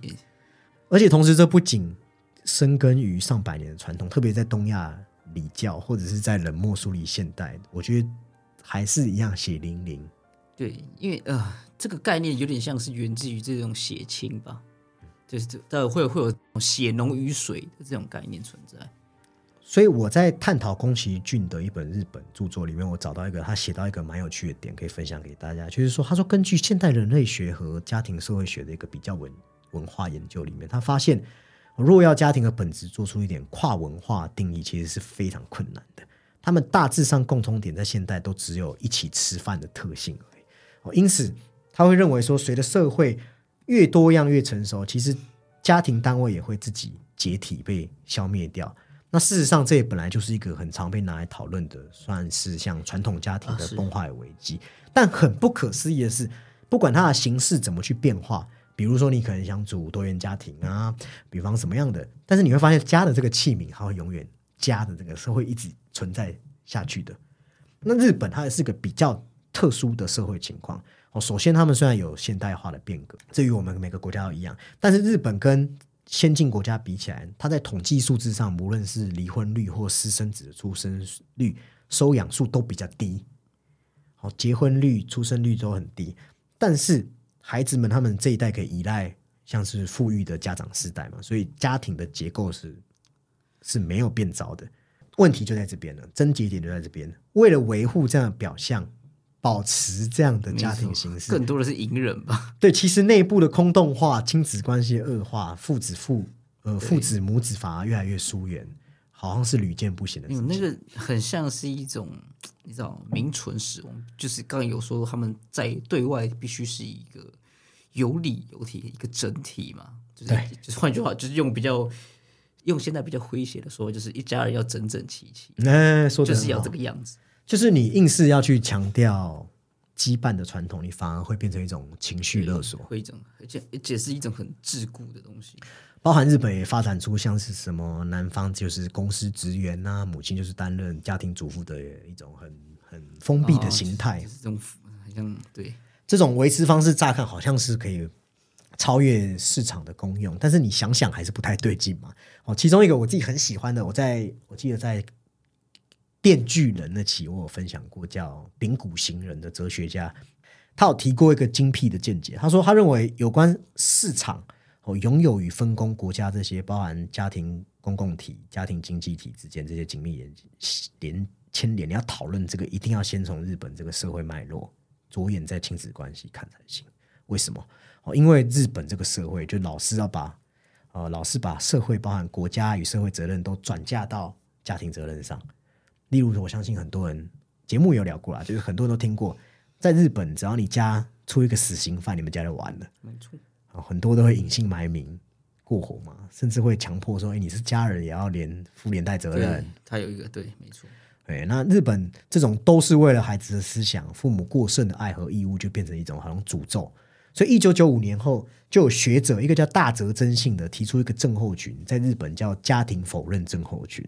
而且同时这不仅。深根于上百年的传统，特别在东亚礼教，或者是在冷漠梳理现代，我觉得还是一样血淋淋。对，因为呃，这个概念有点像是源自于这种血亲吧，就是呃会会有血浓于水的这种概念存在。所以我在探讨宫崎骏的一本日本著作里面，我找到一个他写到一个蛮有趣的点，可以分享给大家，就是说，他说根据现代人类学和家庭社会学的一个比较文文化研究里面，他发现。若要家庭的本质做出一点跨文化定义，其实是非常困难的。他们大致上共通点在现代都只有一起吃饭的特性而已。哦，因此他会认为说，随着社会越多样越成熟，其实家庭单位也会自己解体被消灭掉。那事实上，这也本来就是一个很常被拿来讨论的，算是像传统家庭的崩坏危机。但很不可思议的是，不管它的形式怎么去变化。比如说，你可能想组多元家庭啊，比方什么样的？但是你会发现，家的这个器皿，它会永远家的这个社会一直存在下去的。那日本它也是个比较特殊的社会情况哦。首先，他们虽然有现代化的变革，这与我们每个国家都一样，但是日本跟先进国家比起来，它在统计数字上，无论是离婚率或私生子的出生率、收养数都比较低。好，结婚率、出生率都很低，但是。孩子们，他们这一代可以依赖像是富裕的家长世代嘛，所以家庭的结构是是没有变糟的。问题就在这边了，症结点就在这边。为了维护这样的表象，保持这样的家庭形式，更多的是隐忍吧？对，其实内部的空洞化、亲子关系恶化、父子父呃父子母子反而越来越疏远。好像是屡见不鲜的事情。那个很像是一种，你知道名存实亡，就是刚刚有说他们在对外必须是一个有理有体一个整体嘛，就是就是换句话就是用比较用现在比较诙谐的说，就是一家人要整整齐齐，那、说就是要这个样子。就是你硬是要去强调羁绊的传统，你反而会变成一种情绪勒索。会一种，而且而且是一种很桎梏的东西。包含日本也发展出像是什么男方就是公司职员呐、母亲就是担任家庭主妇的一种很很封闭的形态。就是这种好像对这种维持方式乍看好像是可以超越市场的功用，但是你想想还是不太对劲嘛。哦，其中一个我自己很喜欢的，我在我记得在《电锯人》那期我有分享过，叫丙谷行人的哲学家，他有提过一个精辟的见解。他说，他认为有关市场哦拥有与分工国家这些包含家庭公共体、家庭经济体之间这些紧密连连牵连，你要讨论这个，一定要先从日本这个社会脉络着眼在亲子关系看才行。为什么？哦，因为日本这个社会，就老是要把呃，老是把社会包含国家与社会责任都转嫁到家庭责任上。例如，我相信很多人节目有聊过啦，就是很多人都听过，在日本，只要你家出一个死刑犯，你们家就完了。没错，啊，很多都会隐姓埋名过活嘛，甚至会强迫说：“哎，你是家人，也要连负连带责任。”，他有一个对，没错，对，那日本这种都是为了孩子的思想，父母过剩的爱和义务，就变成一种好像诅咒。所以，一九九五年后，就有学者，一个叫大泽真信的，提出一个症候群，在日本叫家庭否认症候群，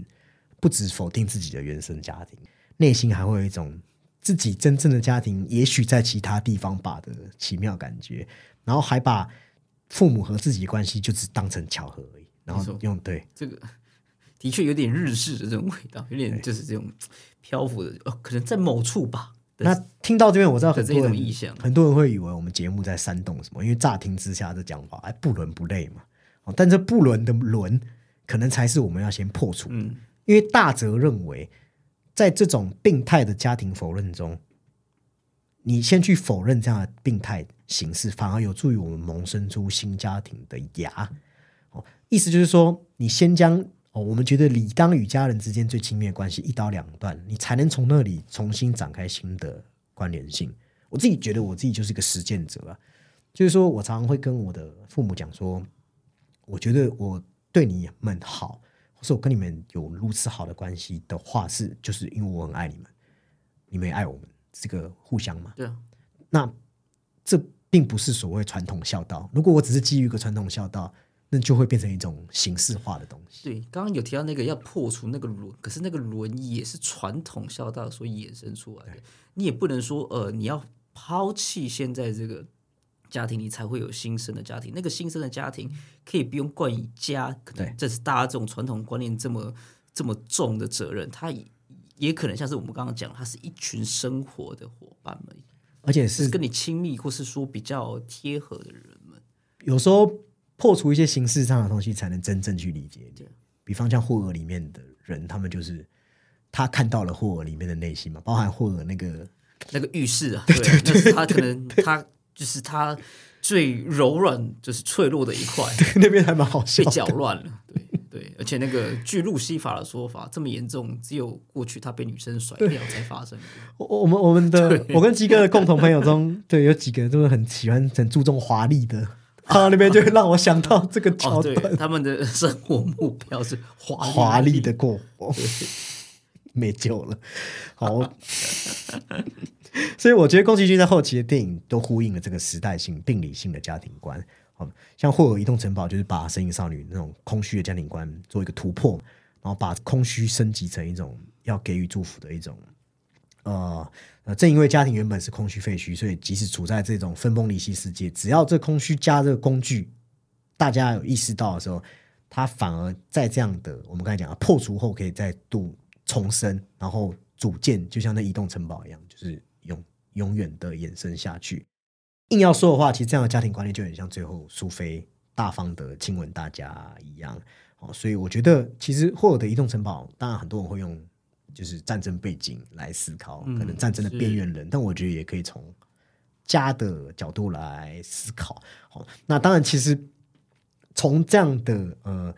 不止否定自己的原生家庭，内心还会有一种自己真正的家庭也许在其他地方吧的奇妙感觉，然后还把父母和自己的关系就只当成巧合而已，然后用对这个的确有点日式的这种味道，有点就是这种漂浮的，哦，可能在某处吧。那听到这边，我知道很的这多人种意象很多人会以为我们节目在煽动什么，因为乍听之下的讲法，哎，不伦不类嘛。哦，但这不伦的伦，可能才是我们要先破除。嗯，因为大泽认为，在这种病态的家庭否认中，你先去否认这样的病态形式，反而有助于我们萌生出新家庭的芽。哦，意思就是说，你先将哦，我们觉得理当与家人之间最亲密的关系一刀两断，你才能从那里重新展开新的关联性。我自己觉得我自己就是一个实践者啊，就是说我常常会跟我的父母讲说，我觉得我对你们好，是我跟你们有如此好的关系的话，是就是因为我很爱你们，你们也爱我们，这个互相嘛。对啊，那这并不是所谓传统孝道。如果我只是基于一个传统孝道，那就会变成一种形式化的东西。对，刚刚有提到那个要破除那个轮，可是那个轮也是传统孝道所衍生出来的。你也不能说呃，你要抛弃现在这个家庭，你才会有新生的家庭。那个新生的家庭可以不用冠以家，可对能这是大家这种传统观念这么这么重的责任，它也也可能像是我们刚刚讲，它是一群生活的伙伴们，而且是是跟你亲密或是说比较贴合的人们。有时候破除一些形式上的东西，才能真正去理解你。比方像霍尔里面的人，他们就是他看到了霍尔里面的内心嘛，包含霍尔那个那个浴室啊，对，那是他可能他就是他最柔软，就是脆弱的一块，对 那边还蛮好笑被的。搅乱了。对对，而且那个据路西法的说法，这么严重，只有过去他被女生甩掉才发生过。我我们我们的我跟鸡哥的共同朋友中，对有几个都是很喜欢很注重华丽的，看到那边就会让我想到这个桥段，，他们的生活目标是华华丽的过活，没救了。好，所以我觉得宫崎骏在后期的电影都呼应了这个时代性、病理性的家庭观。好，像《霍尔移动城堡》就是把《神隐少女》那种空虚的家庭观做一个突破，然后把空虚升级成一种要给予祝福的一种。呃呃，正因为家庭原本是空虚废墟，所以即使处在这种分崩离析世界，只要这空虚加这个工具，大家有意识到的时候，它反而在这样的我们刚才讲的破除后，可以再度重生，然后组建，就像那移动城堡一样，就是永永远的延伸下去。硬要说的话，其实这样的家庭观念就很像最后苏菲大方的亲吻大家一样。哦，所以我觉得其实霍尔的移动城堡，当然很多人会用就是战争背景来思考，嗯可能战争的是边缘人，但我觉得也可以从家的角度来思考。好，那当然其实从这样的呃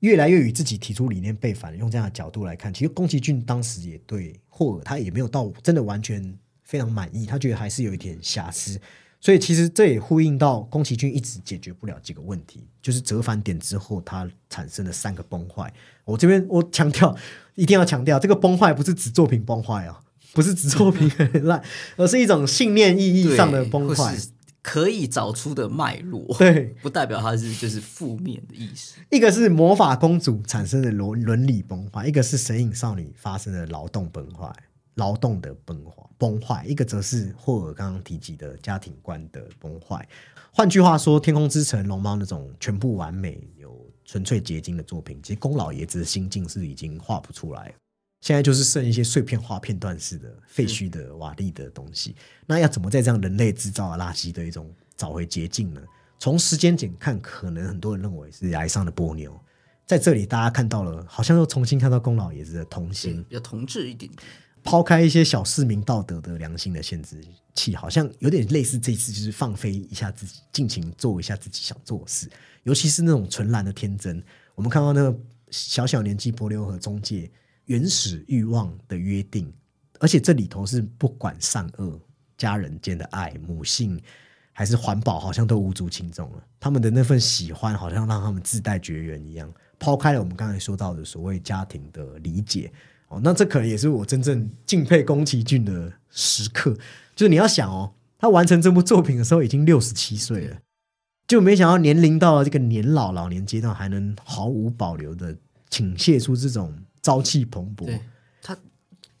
越来越与自己提出理念背反，用这样的角度来看，其实宫崎骏当时也对霍尔他也没有到真的完全非常满意，他觉得还是有一点瑕疵。所以其实这也呼应到宫崎骏一直解决不了几个问题，就是折返点之后它产生的三个崩坏。我这边我强调，一定要强调，这个崩坏不是指作品崩坏啊，不是指作品很烂，而是一种信念意义上的崩坏。可以找出的脉络，对，不代表它是就是负面的意思。一个是魔法公主产生的伦伦理崩坏，一个是神隐少女发生的劳动崩坏，劳动的崩坏崩坏，一个则是霍尔刚刚提及的家庭观的崩坏。换句话说，《天空之城》龙猫那种全部完美、有纯粹结晶的作品，其实宫老爷子的心境是已经画不出来。现在就是剩一些碎片化、片段式的废墟的瓦砾的东西。那要怎么在这样人类制造的垃圾的中找回捷径呢？从时间点看，可能很多人认为是崖上的波妞。在这里，大家看到了，好像又重新看到宫老爷子的童心，比较同质一点。抛开一些小市民道德的良心的限制器，好像有点类似这次，就是放飞一下自己，尽情做一下自己想做的事。尤其是那种纯然的天真，我们看到那个小小年纪波流和中介。原始欲望的约定，而且这里头是不管善恶、家人间的爱、母性还是环保，好像都无足轻重了。他们的那份喜欢，好像让他们自带绝缘一样。抛开了我们刚才说到的所谓家庭的理解，哦，那这可能也是我真正敬佩宫崎骏的时刻。就是你要想哦，他完成这部作品的时候已经六十七岁了，就没想到年龄到了这个年老老年阶段，还能毫无保留的倾泻出这种。朝气蓬勃，他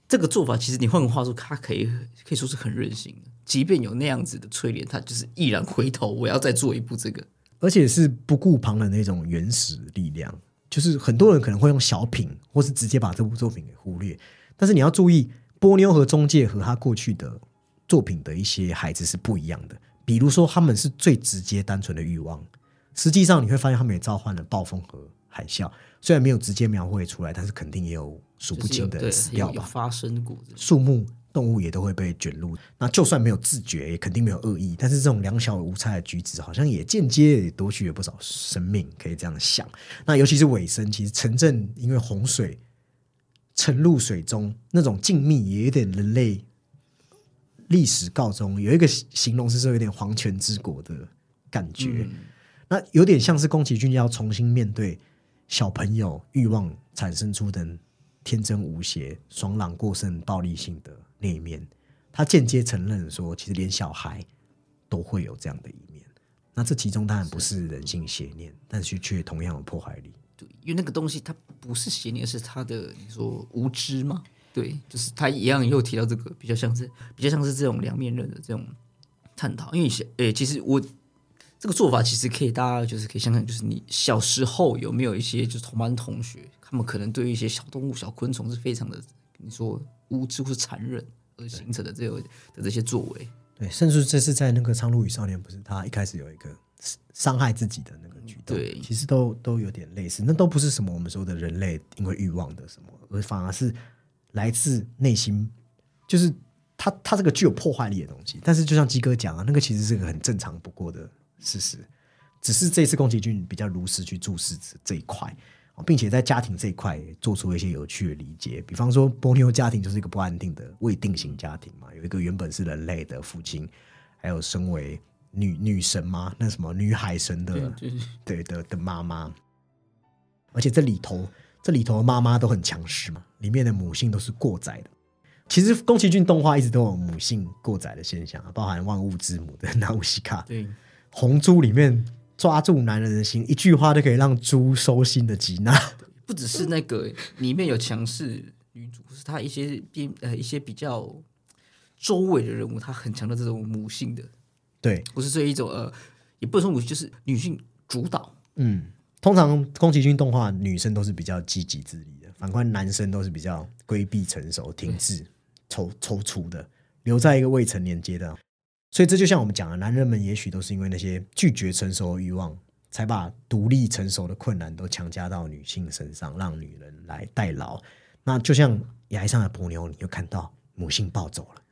这个做法其实你换个话说，他可以可以说是很任性的。即便有那样子的淬炼，他就是毅然回头，我要再做一部这个，而且是不顾旁人那种原始力量。就是很多人可能会用小品，或是直接把这部作品给忽略。但是你要注意，波妞和中介和他过去的作品的一些孩子是不一样的。比如说，他们是最直接单纯的欲望，实际上你会发现，他们也召唤了暴风和海啸。虽然没有直接描绘出来，但是肯定也有数不清的死掉吧。发生过，树木、动物也都会被卷入。那就算没有自觉，也肯定没有恶意。但是这种两小无猜的举止，好像也间接夺取了不少生命，可以这样想。那尤其是尾声，其实城镇因为洪水沉入水中，那种静谧也有点人类历史告终。有一个形容是说有点皇权之国的感觉。那有点像是宫崎骏要重新面对。小朋友欲望产生出的天真无邪、爽朗过剩、暴力性的那一面，他间接承认说，其实连小孩都会有这样的一面。那这其中当然不是人性邪念，但是却同样有破坏力。对，因为那个东西它不是邪念，是他的你说无知吗？对，就是他一样又提到这个，比较像是比较像是这种两面刃的这种探讨。因为诶，其实我。这个做法其实可以，大家就是可以想想，就是你小时候有没有一些就是同班同学，他们可能对一些小动物、小昆虫是非常的，你说无知或是残忍而形成的这个的这些作为。对，甚至这是在那个《苍鹭与少年》，不是他一开始有一个伤害自己的那个举动，对，其实都都有点类似。那都不是什么我们说的人类因为欲望的什么，而反而是来自内心，就是他他这个具有破坏力的东西。但是就像鸡哥讲啊，那个其实是个很正常不过的。事实，只是这次宫崎骏比较如实去注视这一块，并且在家庭这一块做出一些有趣的理解。比方说，波妞家庭就是一个不安定的未定型家庭嘛，有一个原本是人类的父亲，还有身为女女神嘛，那什么女海神的对的的妈妈。而且这里头这里头的妈妈都很强势嘛，里面的母性都是过载的。其实宫崎骏动画一直都有母性过载的现象，包含万物之母的 纳乌西卡。对。红猪里面抓住男人的心，一句话就可以让猪收心的吉娜。不只是那个里面有强势女主，是她一些比呃一些比较周围的人物，她很强的这种母性的。对，不是这一种呃，也不能说母性，就是女性主导。嗯，通常宫崎骏动画女生都是比较积极自立的，反观男生都是比较规避、成熟、停滞、踌踌躇的，留在一个未成年阶段。所以这就像我们讲的，男人们也许都是因为那些拒绝成熟的欲望，才把独立成熟的困难都强加到女性身上，让女人来代劳。那就像崖上的婆牛，你就看到母性暴走了，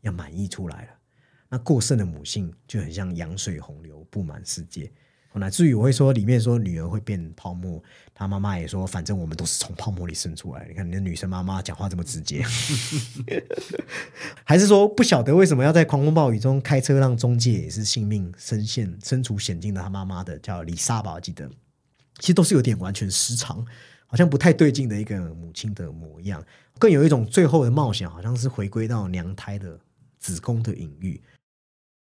要满溢出来了。那过剩的母性就很像羊水洪流布满世界。乃至于我会说里面说女儿会变泡沫，她妈妈也说，反正我们都是从泡沫里生出来。你看你的女生妈妈讲话这么直接，还是说不晓得为什么要在狂风暴雨中开车让中介也是性命身陷身处险境的他妈妈的叫李莎吧，我记得，其实都是有点完全失常，好像不太对劲的一个母亲的模样，更有一种最后的冒险，好像是回归到娘胎的子宫的隐喻。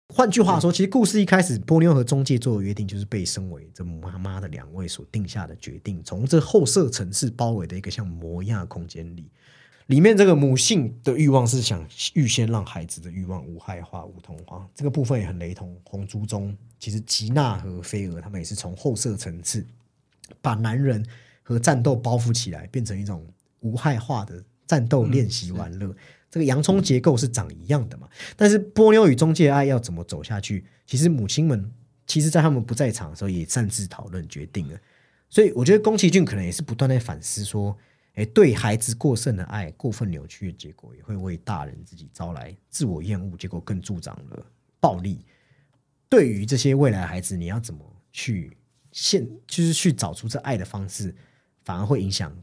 换句话说，其实故事一开始，波妞和中介做的约定，就是被身为这妈妈的两位所定下的决定。从这后设城市包围的一个像魔一样的空间里，里面这个母性的欲望是想预先让孩子的欲望无害化、无痛化。这个部分也很雷同。红猪中，其实吉娜和菲儿他们也是从后设层次把男人和战斗包覆起来，变成一种无害化的战斗练习玩乐。这个洋葱结构是长一样的嘛？但是波妞与中介爱要怎么走下去？其实母亲们其实，在他们不在场的时候，也擅自讨论决定了。所以，我觉得宫崎骏可能也是不断在反思说：，哎，对孩子过剩的爱，过分扭曲的结果，也会为大人自己招来自我厌恶，结果更助长了暴力。对于这些未来孩子，你要怎么去现，就是去找出这爱的方式，反而会影响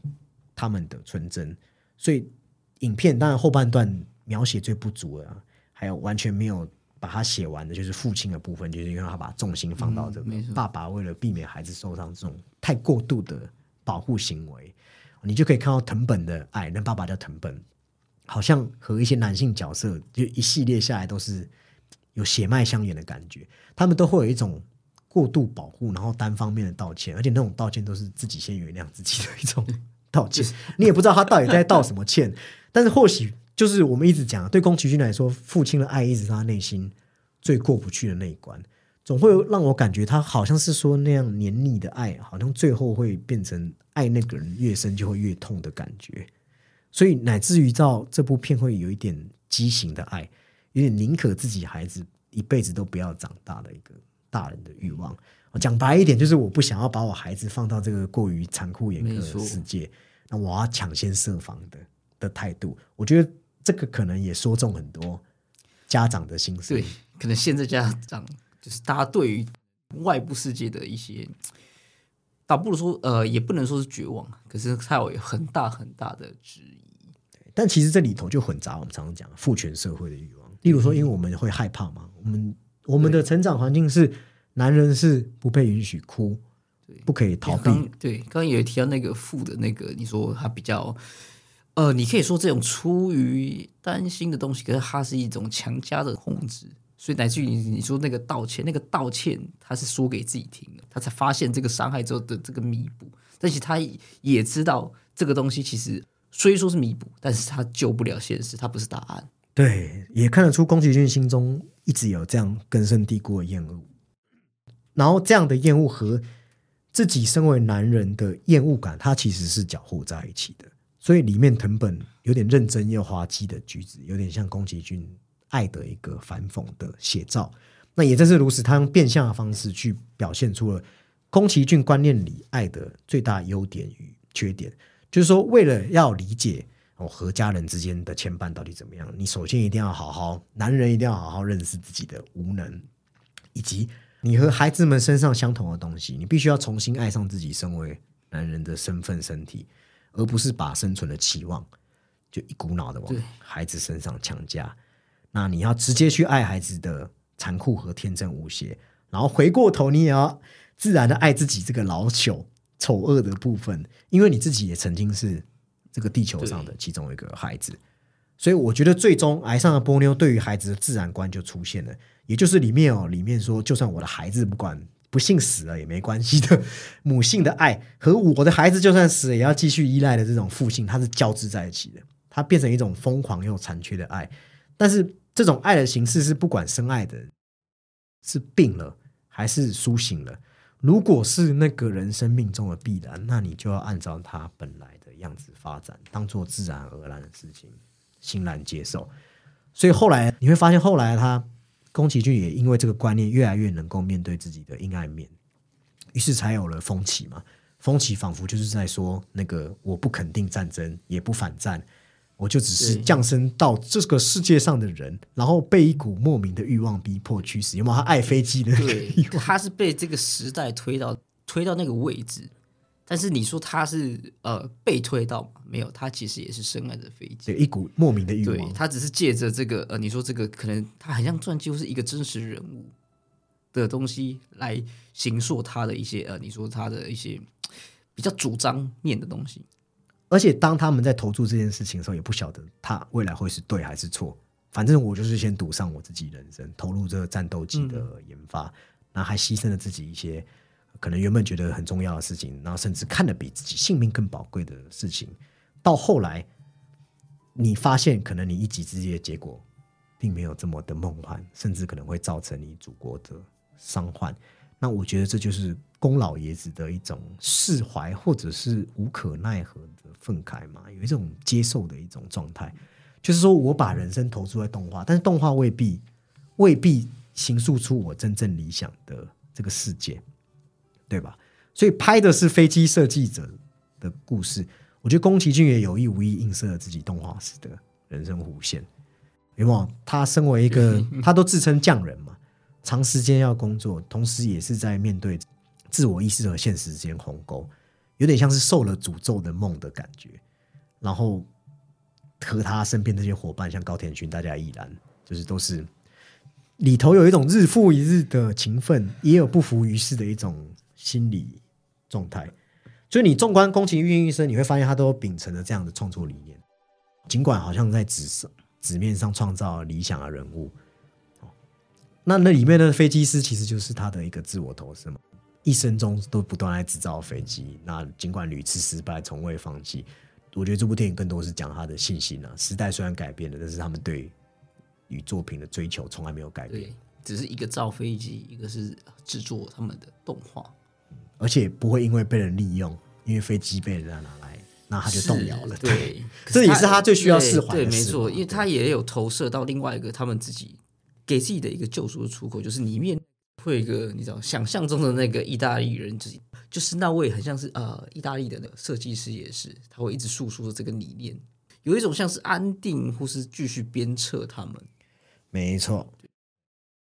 他们的纯真。所以。影片当然后半段描写最不足的，还有完全没有把它写完的，就是父亲的部分，就是因为他把重心放到这个爸爸为了避免孩子受伤这种太过度的保护行为，你就可以看到藤本的爱，那爸爸叫藤本，好像和一些男性角色就一系列下来都是有血脉相连的感觉，他们都会有一种过度保护，然后单方面的道歉，而且那种道歉都是自己先原谅自己的一种道歉，你也不知道他到底在道什么歉。但是或许就是我们一直讲，对宫崎骏来说，父亲的爱一直是他内心最过不去的那一关，总会让我感觉他好像是说那样黏腻的爱，好像最后会变成爱那个人越深就会越痛的感觉，所以乃至于到这部片会有一点畸形的爱，有点宁可自己孩子一辈子都不要长大的一个大人的欲望。讲白一点，就是我不想要把我孩子放到这个过于残酷严苛的世界，那我要抢先设防的。的态度，我觉得这个可能也说中很多家长的心思。对，可能现在家长就是大家对于外部世界的一些，倒不如说呃，也不能说是绝望，可是他有很大很大的质疑。但其实这里头就混杂我们常常讲父权社会的欲望。例如说，因为我们会害怕嘛，我们我们的成长环境是男人是不被允许哭，不可以逃避。对，刚刚也提到那个父的那个，你说他比较。呃，你可以说这种出于担心的东西，可是它是一种强加的控制，所以乃至于你说那个道歉，那个道歉他是说给自己听的，他才发现这个伤害之后的这个弥补，但是他也知道这个东西其实虽说是弥补，但是他救不了现实，他不是答案。对，也看得出宫崎骏心中一直有这样根深蒂固的厌恶，然后这样的厌恶和自己身为男人的厌恶感，他其实是搅和在一起的。所以里面藤本有点认真又滑稽的举止，有点像宫崎骏爱的一个反讽的写照。那也正是如此，他用变相的方式去表现出了宫崎骏观念里爱的最大优点与缺点。就是说，为了要理解哦和家人之间的牵绊到底怎么样，你首先一定要好好，男人一定要好好认识自己的无能，以及你和孩子们身上相同的东西，你必须要重新爱上自己身为男人的身份身体。而不是把生存的期望就一股脑的往孩子身上强加，那你要直接去爱孩子的残酷和天真无邪，然后回过头你也要自然的爱自己这个老朽丑恶的部分，因为你自己也曾经是这个地球上的其中一个孩子，所以我觉得最终爱上的波妞，对于孩子的自然观就出现了，也就是里面哦，里面说就算我的孩子不管。不幸死了也没关系的母性的爱和我的孩子就算死了也要继续依赖的这种父性，它是交织在一起的，它变成一种疯狂又残缺的爱。但是这种爱的形式是不管深爱的是病了还是苏醒了，如果是那个人生命中的必然，那你就要按照他本来的样子发展，当做自然而然的事情，欣然接受。所以后来你会发现，后来他。宫崎骏也因为这个观念越来越能够面对自己的阴暗面，于是才有了风起嘛。风起仿佛就是在说，那个我不肯定战争，也不反战，我就只是降生到这个世界上的人，然后被一股莫名的欲望逼迫驱使。有没有他爱飞机的那个对欲，望？他是被这个时代推到推到那个位置，但是你说他是呃被推到吗？没有，他其实也是深爱着飞机。对，一股莫名的欲对望。他只是借着这个呃，你说这个可能他很像传记或是一个真实人物的东西来形塑他的一些呃，你说他的一些比较主张面的东西。而且当他们在投注这件事情的时候，也不晓得他未来会是对还是错。反正我就是先赌上我自己人生，投入这个战斗机的研发，那、还牺牲了自己一些可能原本觉得很重要的事情，然后甚至看得比自己性命更宝贵的事情。到后来，你发现可能你一己之计的结果，并没有这么的梦幻，甚至可能会造成你祖国的伤患。那我觉得这就是宫老爷子的一种释怀，或者是无可奈何的愤慨嘛，有一种接受的一种状态。就是说我把人生投注在动画，但是动画未必未必形塑出我真正理想的这个世界，对吧？所以拍的是飞机设计者的故事。我觉得宫崎骏也有意无意映射了自己动画师的人生弧线。有没有？他身为一个，他都自称匠人嘛，长时间要工作，同时也是在面对自我意识和现实之间鸿沟，有点像是受了诅咒的梦的感觉。然后和他身边那些伙伴，像高田勋，大家依然，就是都是里头有一种日复一日的勤奋，也有不服于世的一种心理状态。所以你纵观宫崎骏一生，你会发现他都秉承了这样的创作理念，尽管好像在纸上纸面上创造理想的人物，哦那那里面的飞机师其实就是他的一个自我投射嘛，一生中都不断在制造飞机，那尽管屡次失败，从未放弃。我觉得这部电影更多是讲他的信心啊。时代虽然改变了，但是他们对于作品的追求从来没有改变，对，只是一个造飞机，一个是制作他们的动画，而且不会因为被人利用，因为飞机被人家拿来，那他就动摇了。是对，这也是他最需要释怀的对，对没错，因为他也有投射到另外一个他们自己给自己的一个救赎的出口，就是里面会有一个你知道想象中的那个意大利人，自己就是那位很像是呃意大利的那个设计师也是，他会一直诉说着这个理念，有一种像是安定或是继续鞭策他们。没错。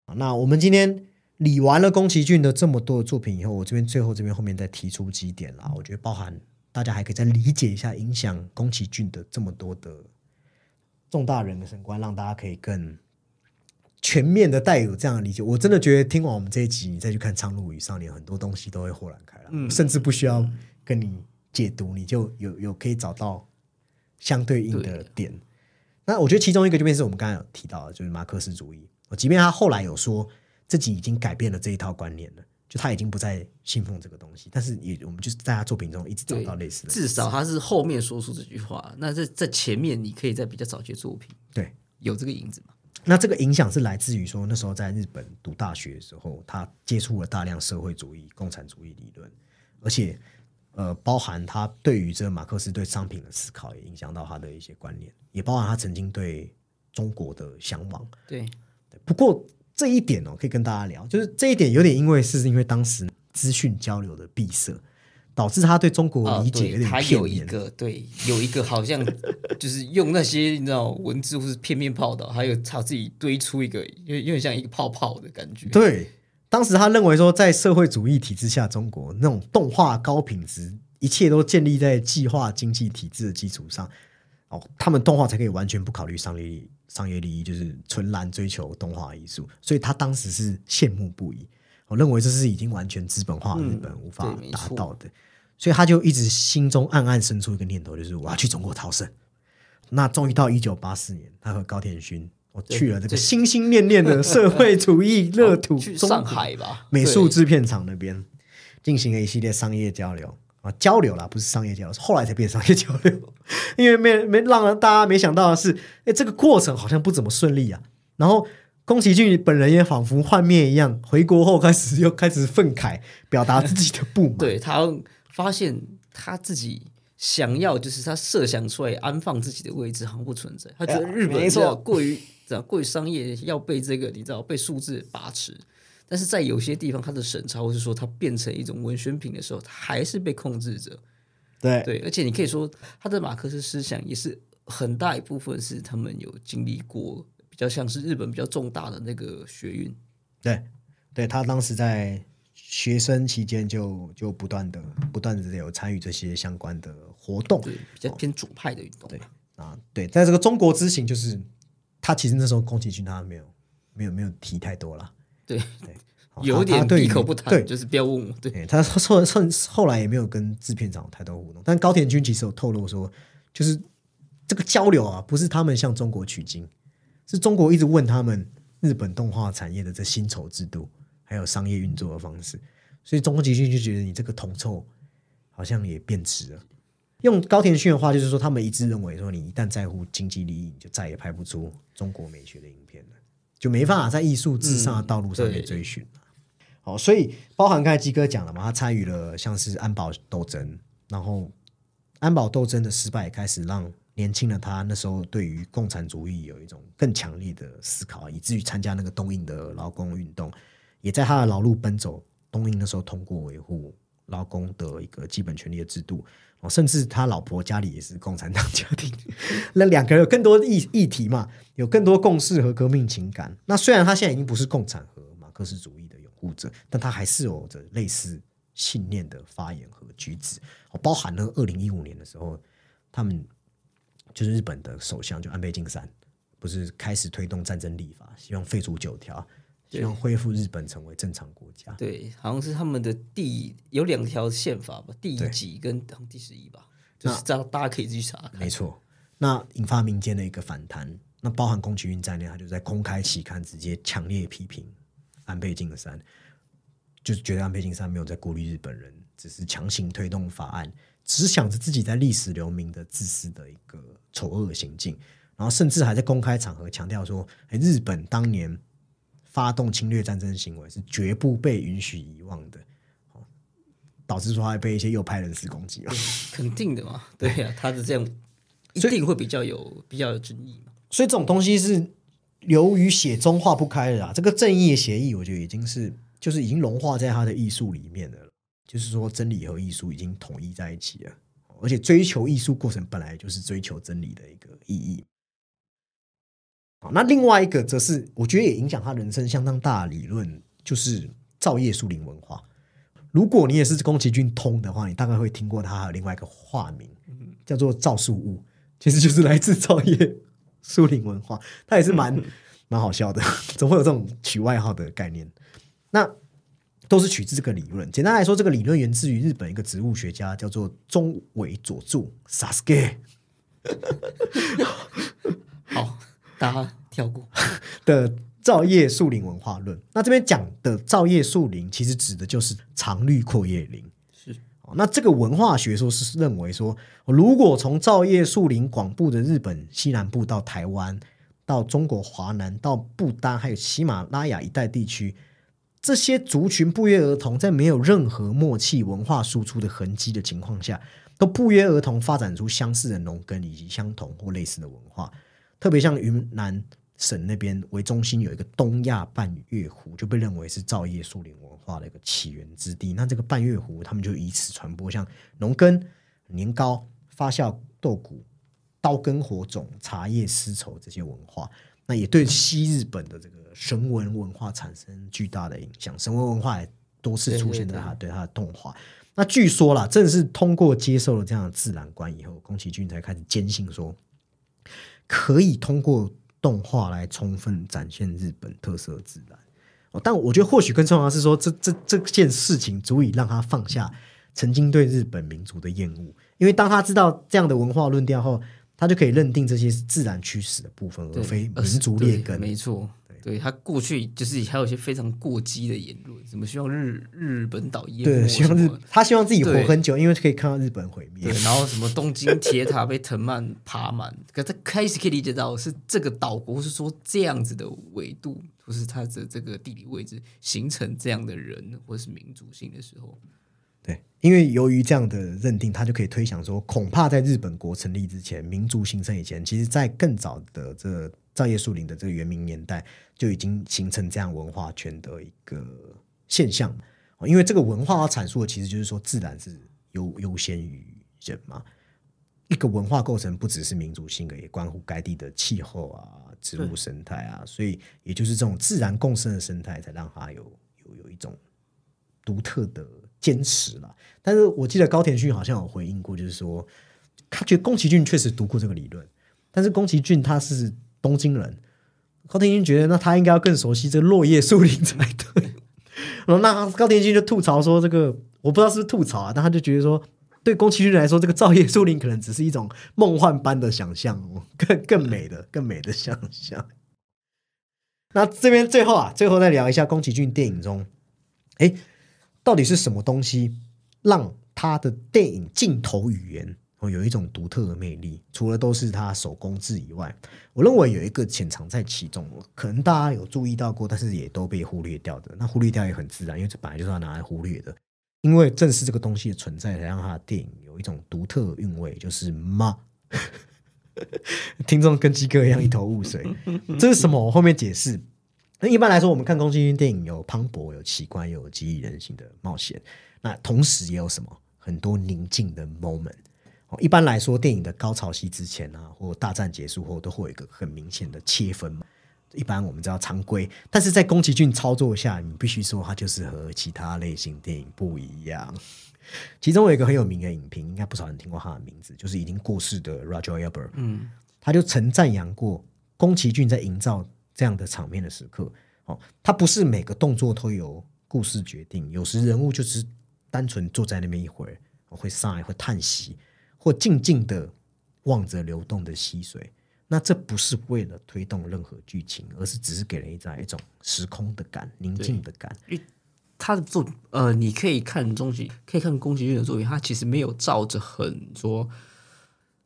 好那我们今天理完了宫崎骏的这么多的作品以后，我这边最后这边后面再提出几点啦，我觉得包含大家还可以再理解一下影响宫崎骏的这么多的重大人生观，让大家可以更全面的带有这样的理解。我真的觉得听完我们这一集，你再去看《苍鹭与少年》，很多东西都会豁然开朗，嗯甚至不需要跟你解读，你就有有可以找到相对应的点。那我觉得其中一个就便是我们刚才有提到的，就是马克思主义。哦即便他后来有说自己已经改变了这一套观念了，就他已经不再信奉这个东西，但是也我们就是在他作品中一直找到类似的，至少他是后面说出这句话，那在在前面你可以在比较早期的作品对。有这个影子嘛？那这个影响是来自于说，那时候在日本读大学的时候，他接触了大量社会主义、共产主义理论，而且呃，包含他对于这个马克思对商品的思考，也影响到他的一些观念，也包含他曾经对中国的向往。对，不过这一点哦，可以跟大家聊，就是这一点有点因为是因为当时资讯交流的闭塞，导致他对中国啊，理解有点对他片面。有一个对，有一个好像就是用那些你知道文字或是片面报道，还有他自己堆出一个有有点像一个泡泡的感觉。对，当时他认为说，在社会主义体制下，中国那种动画高品质，一切都建立在计划经济体制的基础上。哦，他们动画才可以完全不考虑商业利益商业利益，就是纯然追求动画艺术。所以他当时是羡慕不已，我认为这是已经完全资本化日本无法达到的。所以他就一直心中暗暗生出一个念头，就是我要去中国朝圣。那终于到一九八四年，他和高田勋我去了这个心心念念的社会主义 热土去上海吧，美术对制片厂那边进行了一系列商业交流啊，交流啦，不是商业交流，是后来才变商业交流。因为没没让大家没想到的是，哎，这个过程好像不怎么顺利啊。然后宫崎骏本人也仿佛幻灭一样，回国后开始又开始愤慨，表达自己的不满。对他发现他自己想要，就是他设想出来安放自己的位置好像不存在，他觉得日本没错过于这样过于商业，要被这个你知道被数字把持。但是在有些地方，它的审查或是说它变成一种文宣品的时候，它还是被控制着。对对，而且你可以说他的马克思思想也是很大一部分是他们有经历过比较像是日本比较重大的那个学运，对，对他当时在学生期间就就不断的不断的有参与这些相关的活动，对，比较偏左派的运动。对啊，对，在这个中国之行，就是他其实那时候宫崎骏他没有没有没有提太多了，对对，有点闭口不谈，对，就是不要问我。对，对他后后后来也没有跟制片厂太多互动，但高田君其实有透露说，就是这个交流啊，不是他们向中国取经，是中国一直问他们日本动画产业的这薪酬制度，还有商业运作的方式，所以中国集训就觉得你这个铜臭好像也变质了。用高田勋的话就是说，他们一致认为说，你一旦在乎经济利益，你就再也拍不出中国美学的影片了，就没办法在艺术至上的道路上面追寻了。好，所以包含刚才鸡哥讲了嘛，他参与了像是安保斗争，然后安保斗争的失败，开始让年轻的他那时候对于共产主义有一种更强烈的思考，以至于参加那个东印的劳工运动，也在他的劳路奔走。东印那时候通过维护劳工的一个基本权利的制度。哦，甚至他老婆家里也是共产党家庭，那两个人有更多议议题嘛，有更多共识和革命情感。那虽然他现在已经不是共产和马克思主义的拥护者，但他还是有着类似信念的发言和举止。哦，包含了二零一五年的时候，他们就是日本的首相就安倍晋三，不是开始推动战争立法，希望废除九条。希望恢复日本成为正常国家。对，好像是他们的第有两条宪法吧，第一集跟第十一吧，就是这样，大家可以自己查。没错，那引发民间的一个反弹，那包含宫崎骏在内，他就在公开期刊直接强烈批评安倍晋三，就是觉得安倍晋三没有在顾虑日本人，只是强行推动法案，只想着自己在历史留名的自私的一个丑恶行径，然后甚至还在公开场合强调说，哎，日本当年。发动侵略战争行为是绝不被允许遗忘的，导致说他被一些右派人士攻击了。肯定的嘛，对呀，他是这样，一定会比较有比较有争议嘛。所以这种东西是流于写中化不开的啊。这个正义的协议，我觉得已经是就是已经融化在他的艺术里面了。就是说，真理和艺术已经统一在一起了，而且追求艺术过程本来就是追求真理的一个意义。那另外一个则是我觉得也影响他人生相当大的理论，就是造业树林文化。如果你也是宫崎骏通的话，你大概会听过他还有另外一个化名，叫做造树屋，其实就是来自造业树林文化。他也是蛮 蛮好笑的，总会有这种取外号的概念。那都是取自这个理论。简单来说，这个理论源自于日本一个植物学家，叫做中尾佐助 （Sasuke）。好。大家跳过 的造叶树林文化论，那这边讲的造叶树林其实指的就是常绿阔叶林。是，那这个文化学说是认为说，如果从造叶树林广布的日本西南部到台湾，到中国华南，到不丹，还有喜马拉雅一带地区，这些族群不约而同，在没有任何默契文化输出的痕迹的情况下，都不约而同发展出相似的农耕以及相同或类似的文化。特别像云南省那边为中心有一个东亚半月湖，就被认为是造业树林文化的一个起源之地。那这个半月湖，他们就以此传播像农耕、年糕、发酵豆谷、刀耕火种、茶叶丝绸这些文化。那也对西日本的这个神文文化产生巨大的影响。神文文化也多次出现在他对他的动画。那据说啦，正是通过接受了这样的自然观以后，宫崎骏才开始坚信说。可以通过动画来充分展现日本特色自然哦，但我觉得或许更重要的是说，这这这件事情足以让他放下曾经对日本民族的厌恶，因为当他知道这样的文化论调后，他就可以认定这些是自然驱使的部分，而非民族劣根。没错。对他过去就是还有一些非常过激的言论，什么希望日日本岛淹没，希望日他希望自己活很久，因为可以看到日本毁灭。然后什么东京铁塔被藤蔓爬满，可他开始可以理解到是这个岛国是说这样子的纬度，或是它的这个地理位置形成这样的人或是民族性的时候。对，因为由于这样的认定，他就可以推想说，恐怕在日本国成立之前，民族形成以前，其实在更早的这造业树林的这个原民年代，就已经形成这样文化圈的一个现象。因为这个文化要阐述的，其实就是说，自然是优优先于人嘛。一个文化构成不只是民族性格，也关乎该地的气候啊、植物生态啊，所以也就是这种自然共生的生态，才让它有有有一种独特的坚持啦。但是我记得高田勋好像有回应过，就是说他觉得宫崎骏确实读过这个理论，但是宫崎骏他是东京人，高田君觉得那他应该要更熟悉这个落叶树林才对。然后那高田君就吐槽说：“这个我不知道是不是吐槽啊，但他就觉得说，对宫崎骏来说，这个造叶树林可能只是一种梦幻般的想象，哦 更更美的、更美的想象。”那这边最后啊，最后再聊一下宫崎骏电影中，哎，到底是什么东西让他的电影镜头语言有一种独特的魅力？除了都是他手工制以外，我认为有一个潜藏在其中，可能大家有注意到过，但是也都被忽略掉的。那忽略掉也很自然，因为这本来就是要拿来忽略的。因为正是这个东西的存在，才让他的电影有一种独特的韵味，就是妈。听众跟鸡哥一样一头雾水，这是什么？我后面解释。那一般来说，我们看宫崎骏电影有磅礴、有奇观、有激励人心的冒险，那同时也有什么很多宁静的 moment。哦，一般来说，电影的高潮戏之前啊，或大战结束后，都会有一个很明显的切分嘛。一般我们知道常规，但是在宫崎骏操作下，你必须说它就是和其他类型电影不一样。其中有一个很有名的影评，应该不少人听过他的名字，就是已经过世的 Roger Ebert。嗯，他就曾赞扬过宫崎骏在营造这样的场面的时刻。哦，他不是每个动作都由故事决定，有时人物就只是单纯坐在那边一会儿，会 sigh，会叹息，或静静的望着流动的溪水。那这不是为了推动任何剧情，而是只是给人一种一种时空的感、宁静的感。他的作呃，你可以看宫崎，可以看宫崎骏的作品，他其实没有照着很多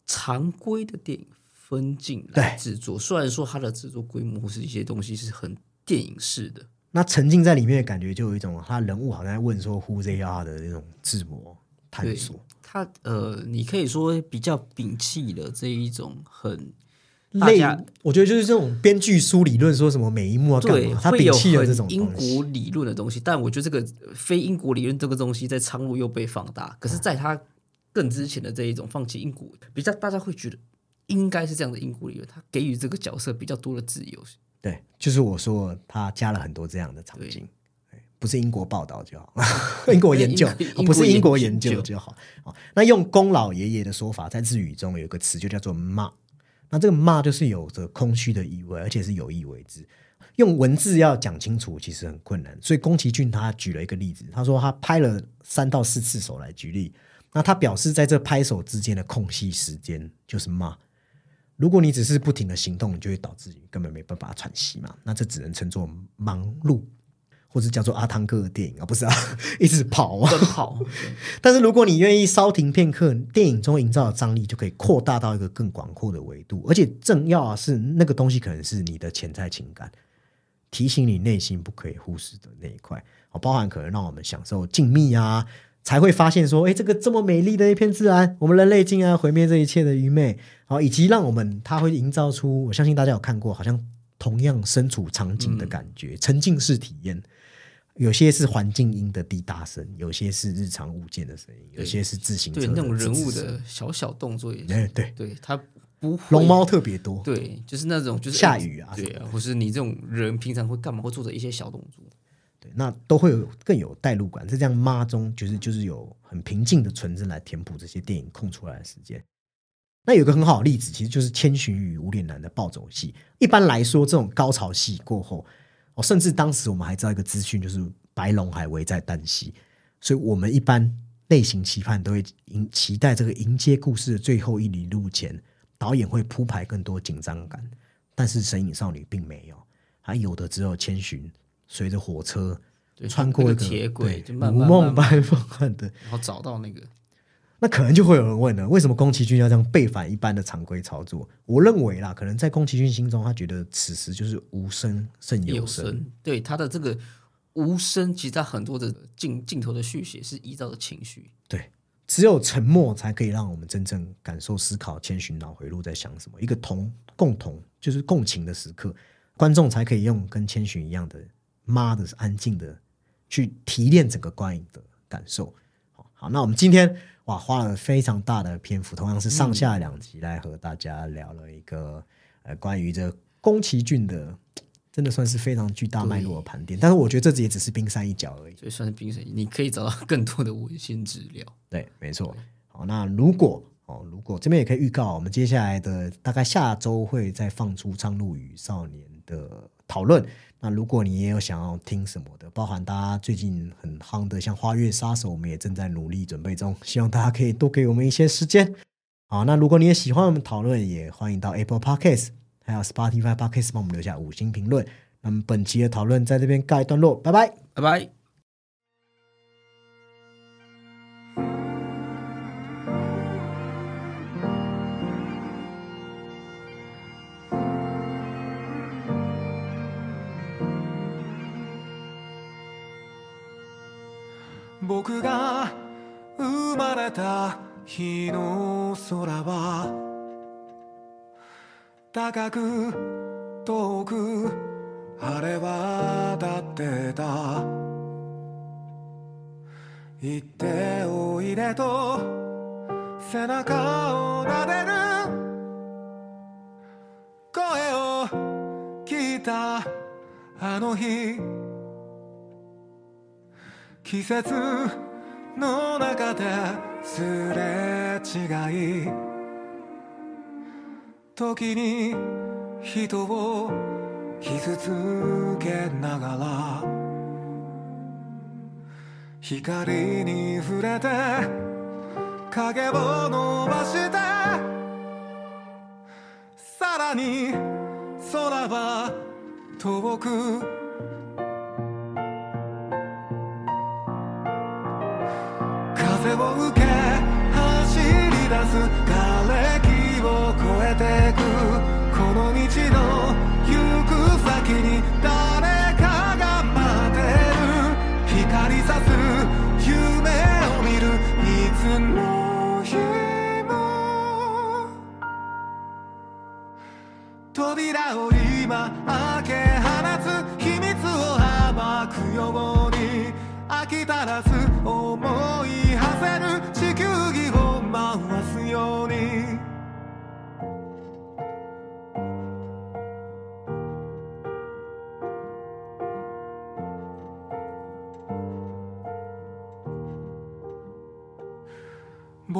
常规的电影分镜来对制作。虽然说它的制作规模或是一些东西是很电影式的，那沉浸在里面的感觉，就有一种他人物好像在问说 “Who they are” 的那种自我探对索。他呃，你可以说比较摒弃了这一种很大类，我觉得就是这种编剧书理论说什么每一幕要干对嘛，他摒弃了这种英国理论的东西，但我觉得这个非英国理论这个东西在苍鹭又被放大。可是，在他更之前的这一种放弃英国，比较大家会觉得应该是这样的英国理论，他给予这个角色比较多的自由。对，就是我说他加了很多这样的场景，对不是英国报道就好，英国研究 不是英国研究究就好。哦那用宫老爷爷的说法，在日语中有一个词就叫做“骂”，那这个“骂”就是有着空虚的意味，而且是有意为之。用文字要讲清楚，其实很困难。所以宫崎骏他举了一个例子，他说他拍了三到四次手来举例，那他表示在这拍手之间的空隙时间就是骂。如果你只是不停的行动，你就会导致你根本没办法喘息嘛。那这只能称作忙碌，或者叫做阿汤哥的电影啊，不是啊，一直跑啊。跑，但是如果你愿意稍停片刻，电影中营造的张力就可以扩大到一个更广阔的维度，而且正要啊是那个东西可能是你的潜在情感，提醒你内心不可以忽视的那一块，哦，包含可能让我们享受静谧啊，才会发现说，哎，这个这么美丽的一片自然，我们人类竟然毁灭这一切的愚昧，好，以及让我们它会营造出，我相信大家有看过，好像同样身处场景的感觉，沉浸式体验。有些是环境音的滴答声，有些是日常物件的声音，有些是自行车对那种人物的小小动作也哎是，对，对他不会龙猫特别多，对，就是那种就是下雨啊对啊，或是你这种人平常会干嘛会做的一些小动作，对，那都会有更有代入感。在这样妈中，就是就是有很平静的纯真来填补这些电影空出来的时间。那有个很好的例子，其实就是《千寻与无脸男》的暴走戏。一般来说，这种高潮戏过后，哦，甚至当时我们还知道一个资讯，就是白龙还危在旦夕，所以我们一般类型期盼都会迎期待这个迎接故事的最后一里路前，导演会铺排更多紧张感。但是《神隐少女》并没有，还有的只有千寻随着火车对穿过一个铁轨如梦般梦幻的，然后找到那个那可能就会有人问了：为什么宫崎骏要这样背反一般的常规操作？我认为啦，可能在宫崎骏心中，他觉得此时就是无声胜有有声。对他的这个无声，其实他很多的镜镜头的续写是依照的情绪，对，只有沉默才可以让我们真正感受、思考千寻脑回路在想什么。一个同共同就是共情的时刻，观众才可以用跟千寻一样的妈的安静的去提炼整个观影的感受。好好，那我们今天哇，花了非常大的篇幅，同样是上下两集来和大家聊了一个呃关于这宫崎骏的，真的算是非常巨大脉络的盘点。但是我觉得这也只是冰山一角而已。所以算是冰山，你可以找到 更多的文献资料。对，没错。好，那如果哦，如果这边也可以预告，我们接下来的大概下周会再放出《苍鹭与少年》的讨论。那如果你也有想要听什么的，包含大家最近很夯的像《花月杀手》，我们也正在努力准备中，希望大家可以多给我们一些时间。好，那如果你也喜欢我们讨论，也欢迎到 Apple Podcast 还有 Spotify Podcast 帮我们留下五星评论。那么本期的讨论在这边告一段落，拜拜，拜拜。僕が生まれた日の空は高く遠く晴れ渡ってた。行っておいでと背中を撫でる。声を聞いたあの日。季節の中ですれ違い。時に人を傷つけながら光に触れて影を伸ばしてさらに空は遠く風を受け走り出す瓦礫を越えてくこの道の行く先に誰かが待ってる光さす夢を見るいつの日も扉を今開け放つ秘密を暴くように飽きたらす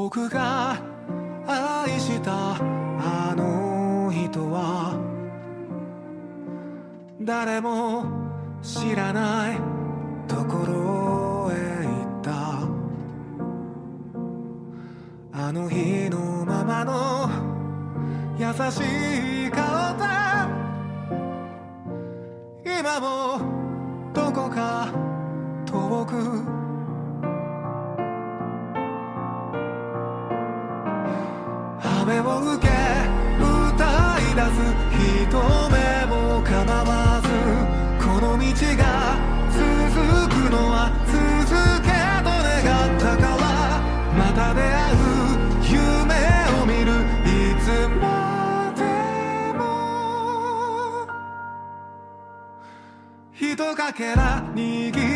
僕が愛したあの人は誰も知らないところへ行った。あの日のままの優しい顔で今もどこか遠く雨を受け歌い出す人目も構わずこの道が続くのは続けと願ったからまた出会う夢を見るいつまでもひとかけら握り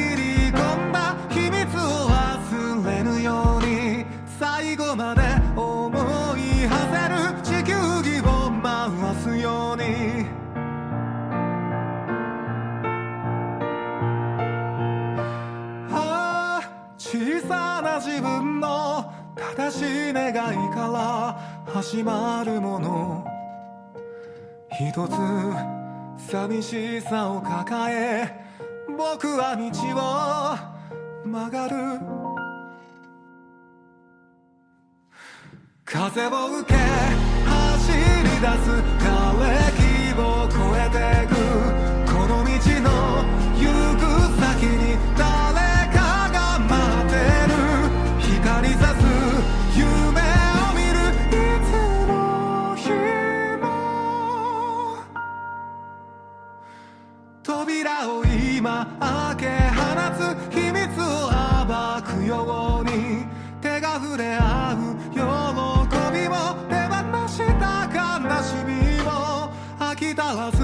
正しい願いから始まるもの。一つ寂しさを抱え僕は道を曲がる。風を受け走り出す。瓦礫を越えてく。この道の行く先につ秘密を暴くように手が触れ合う喜びも手放した悲しみも飽きたらず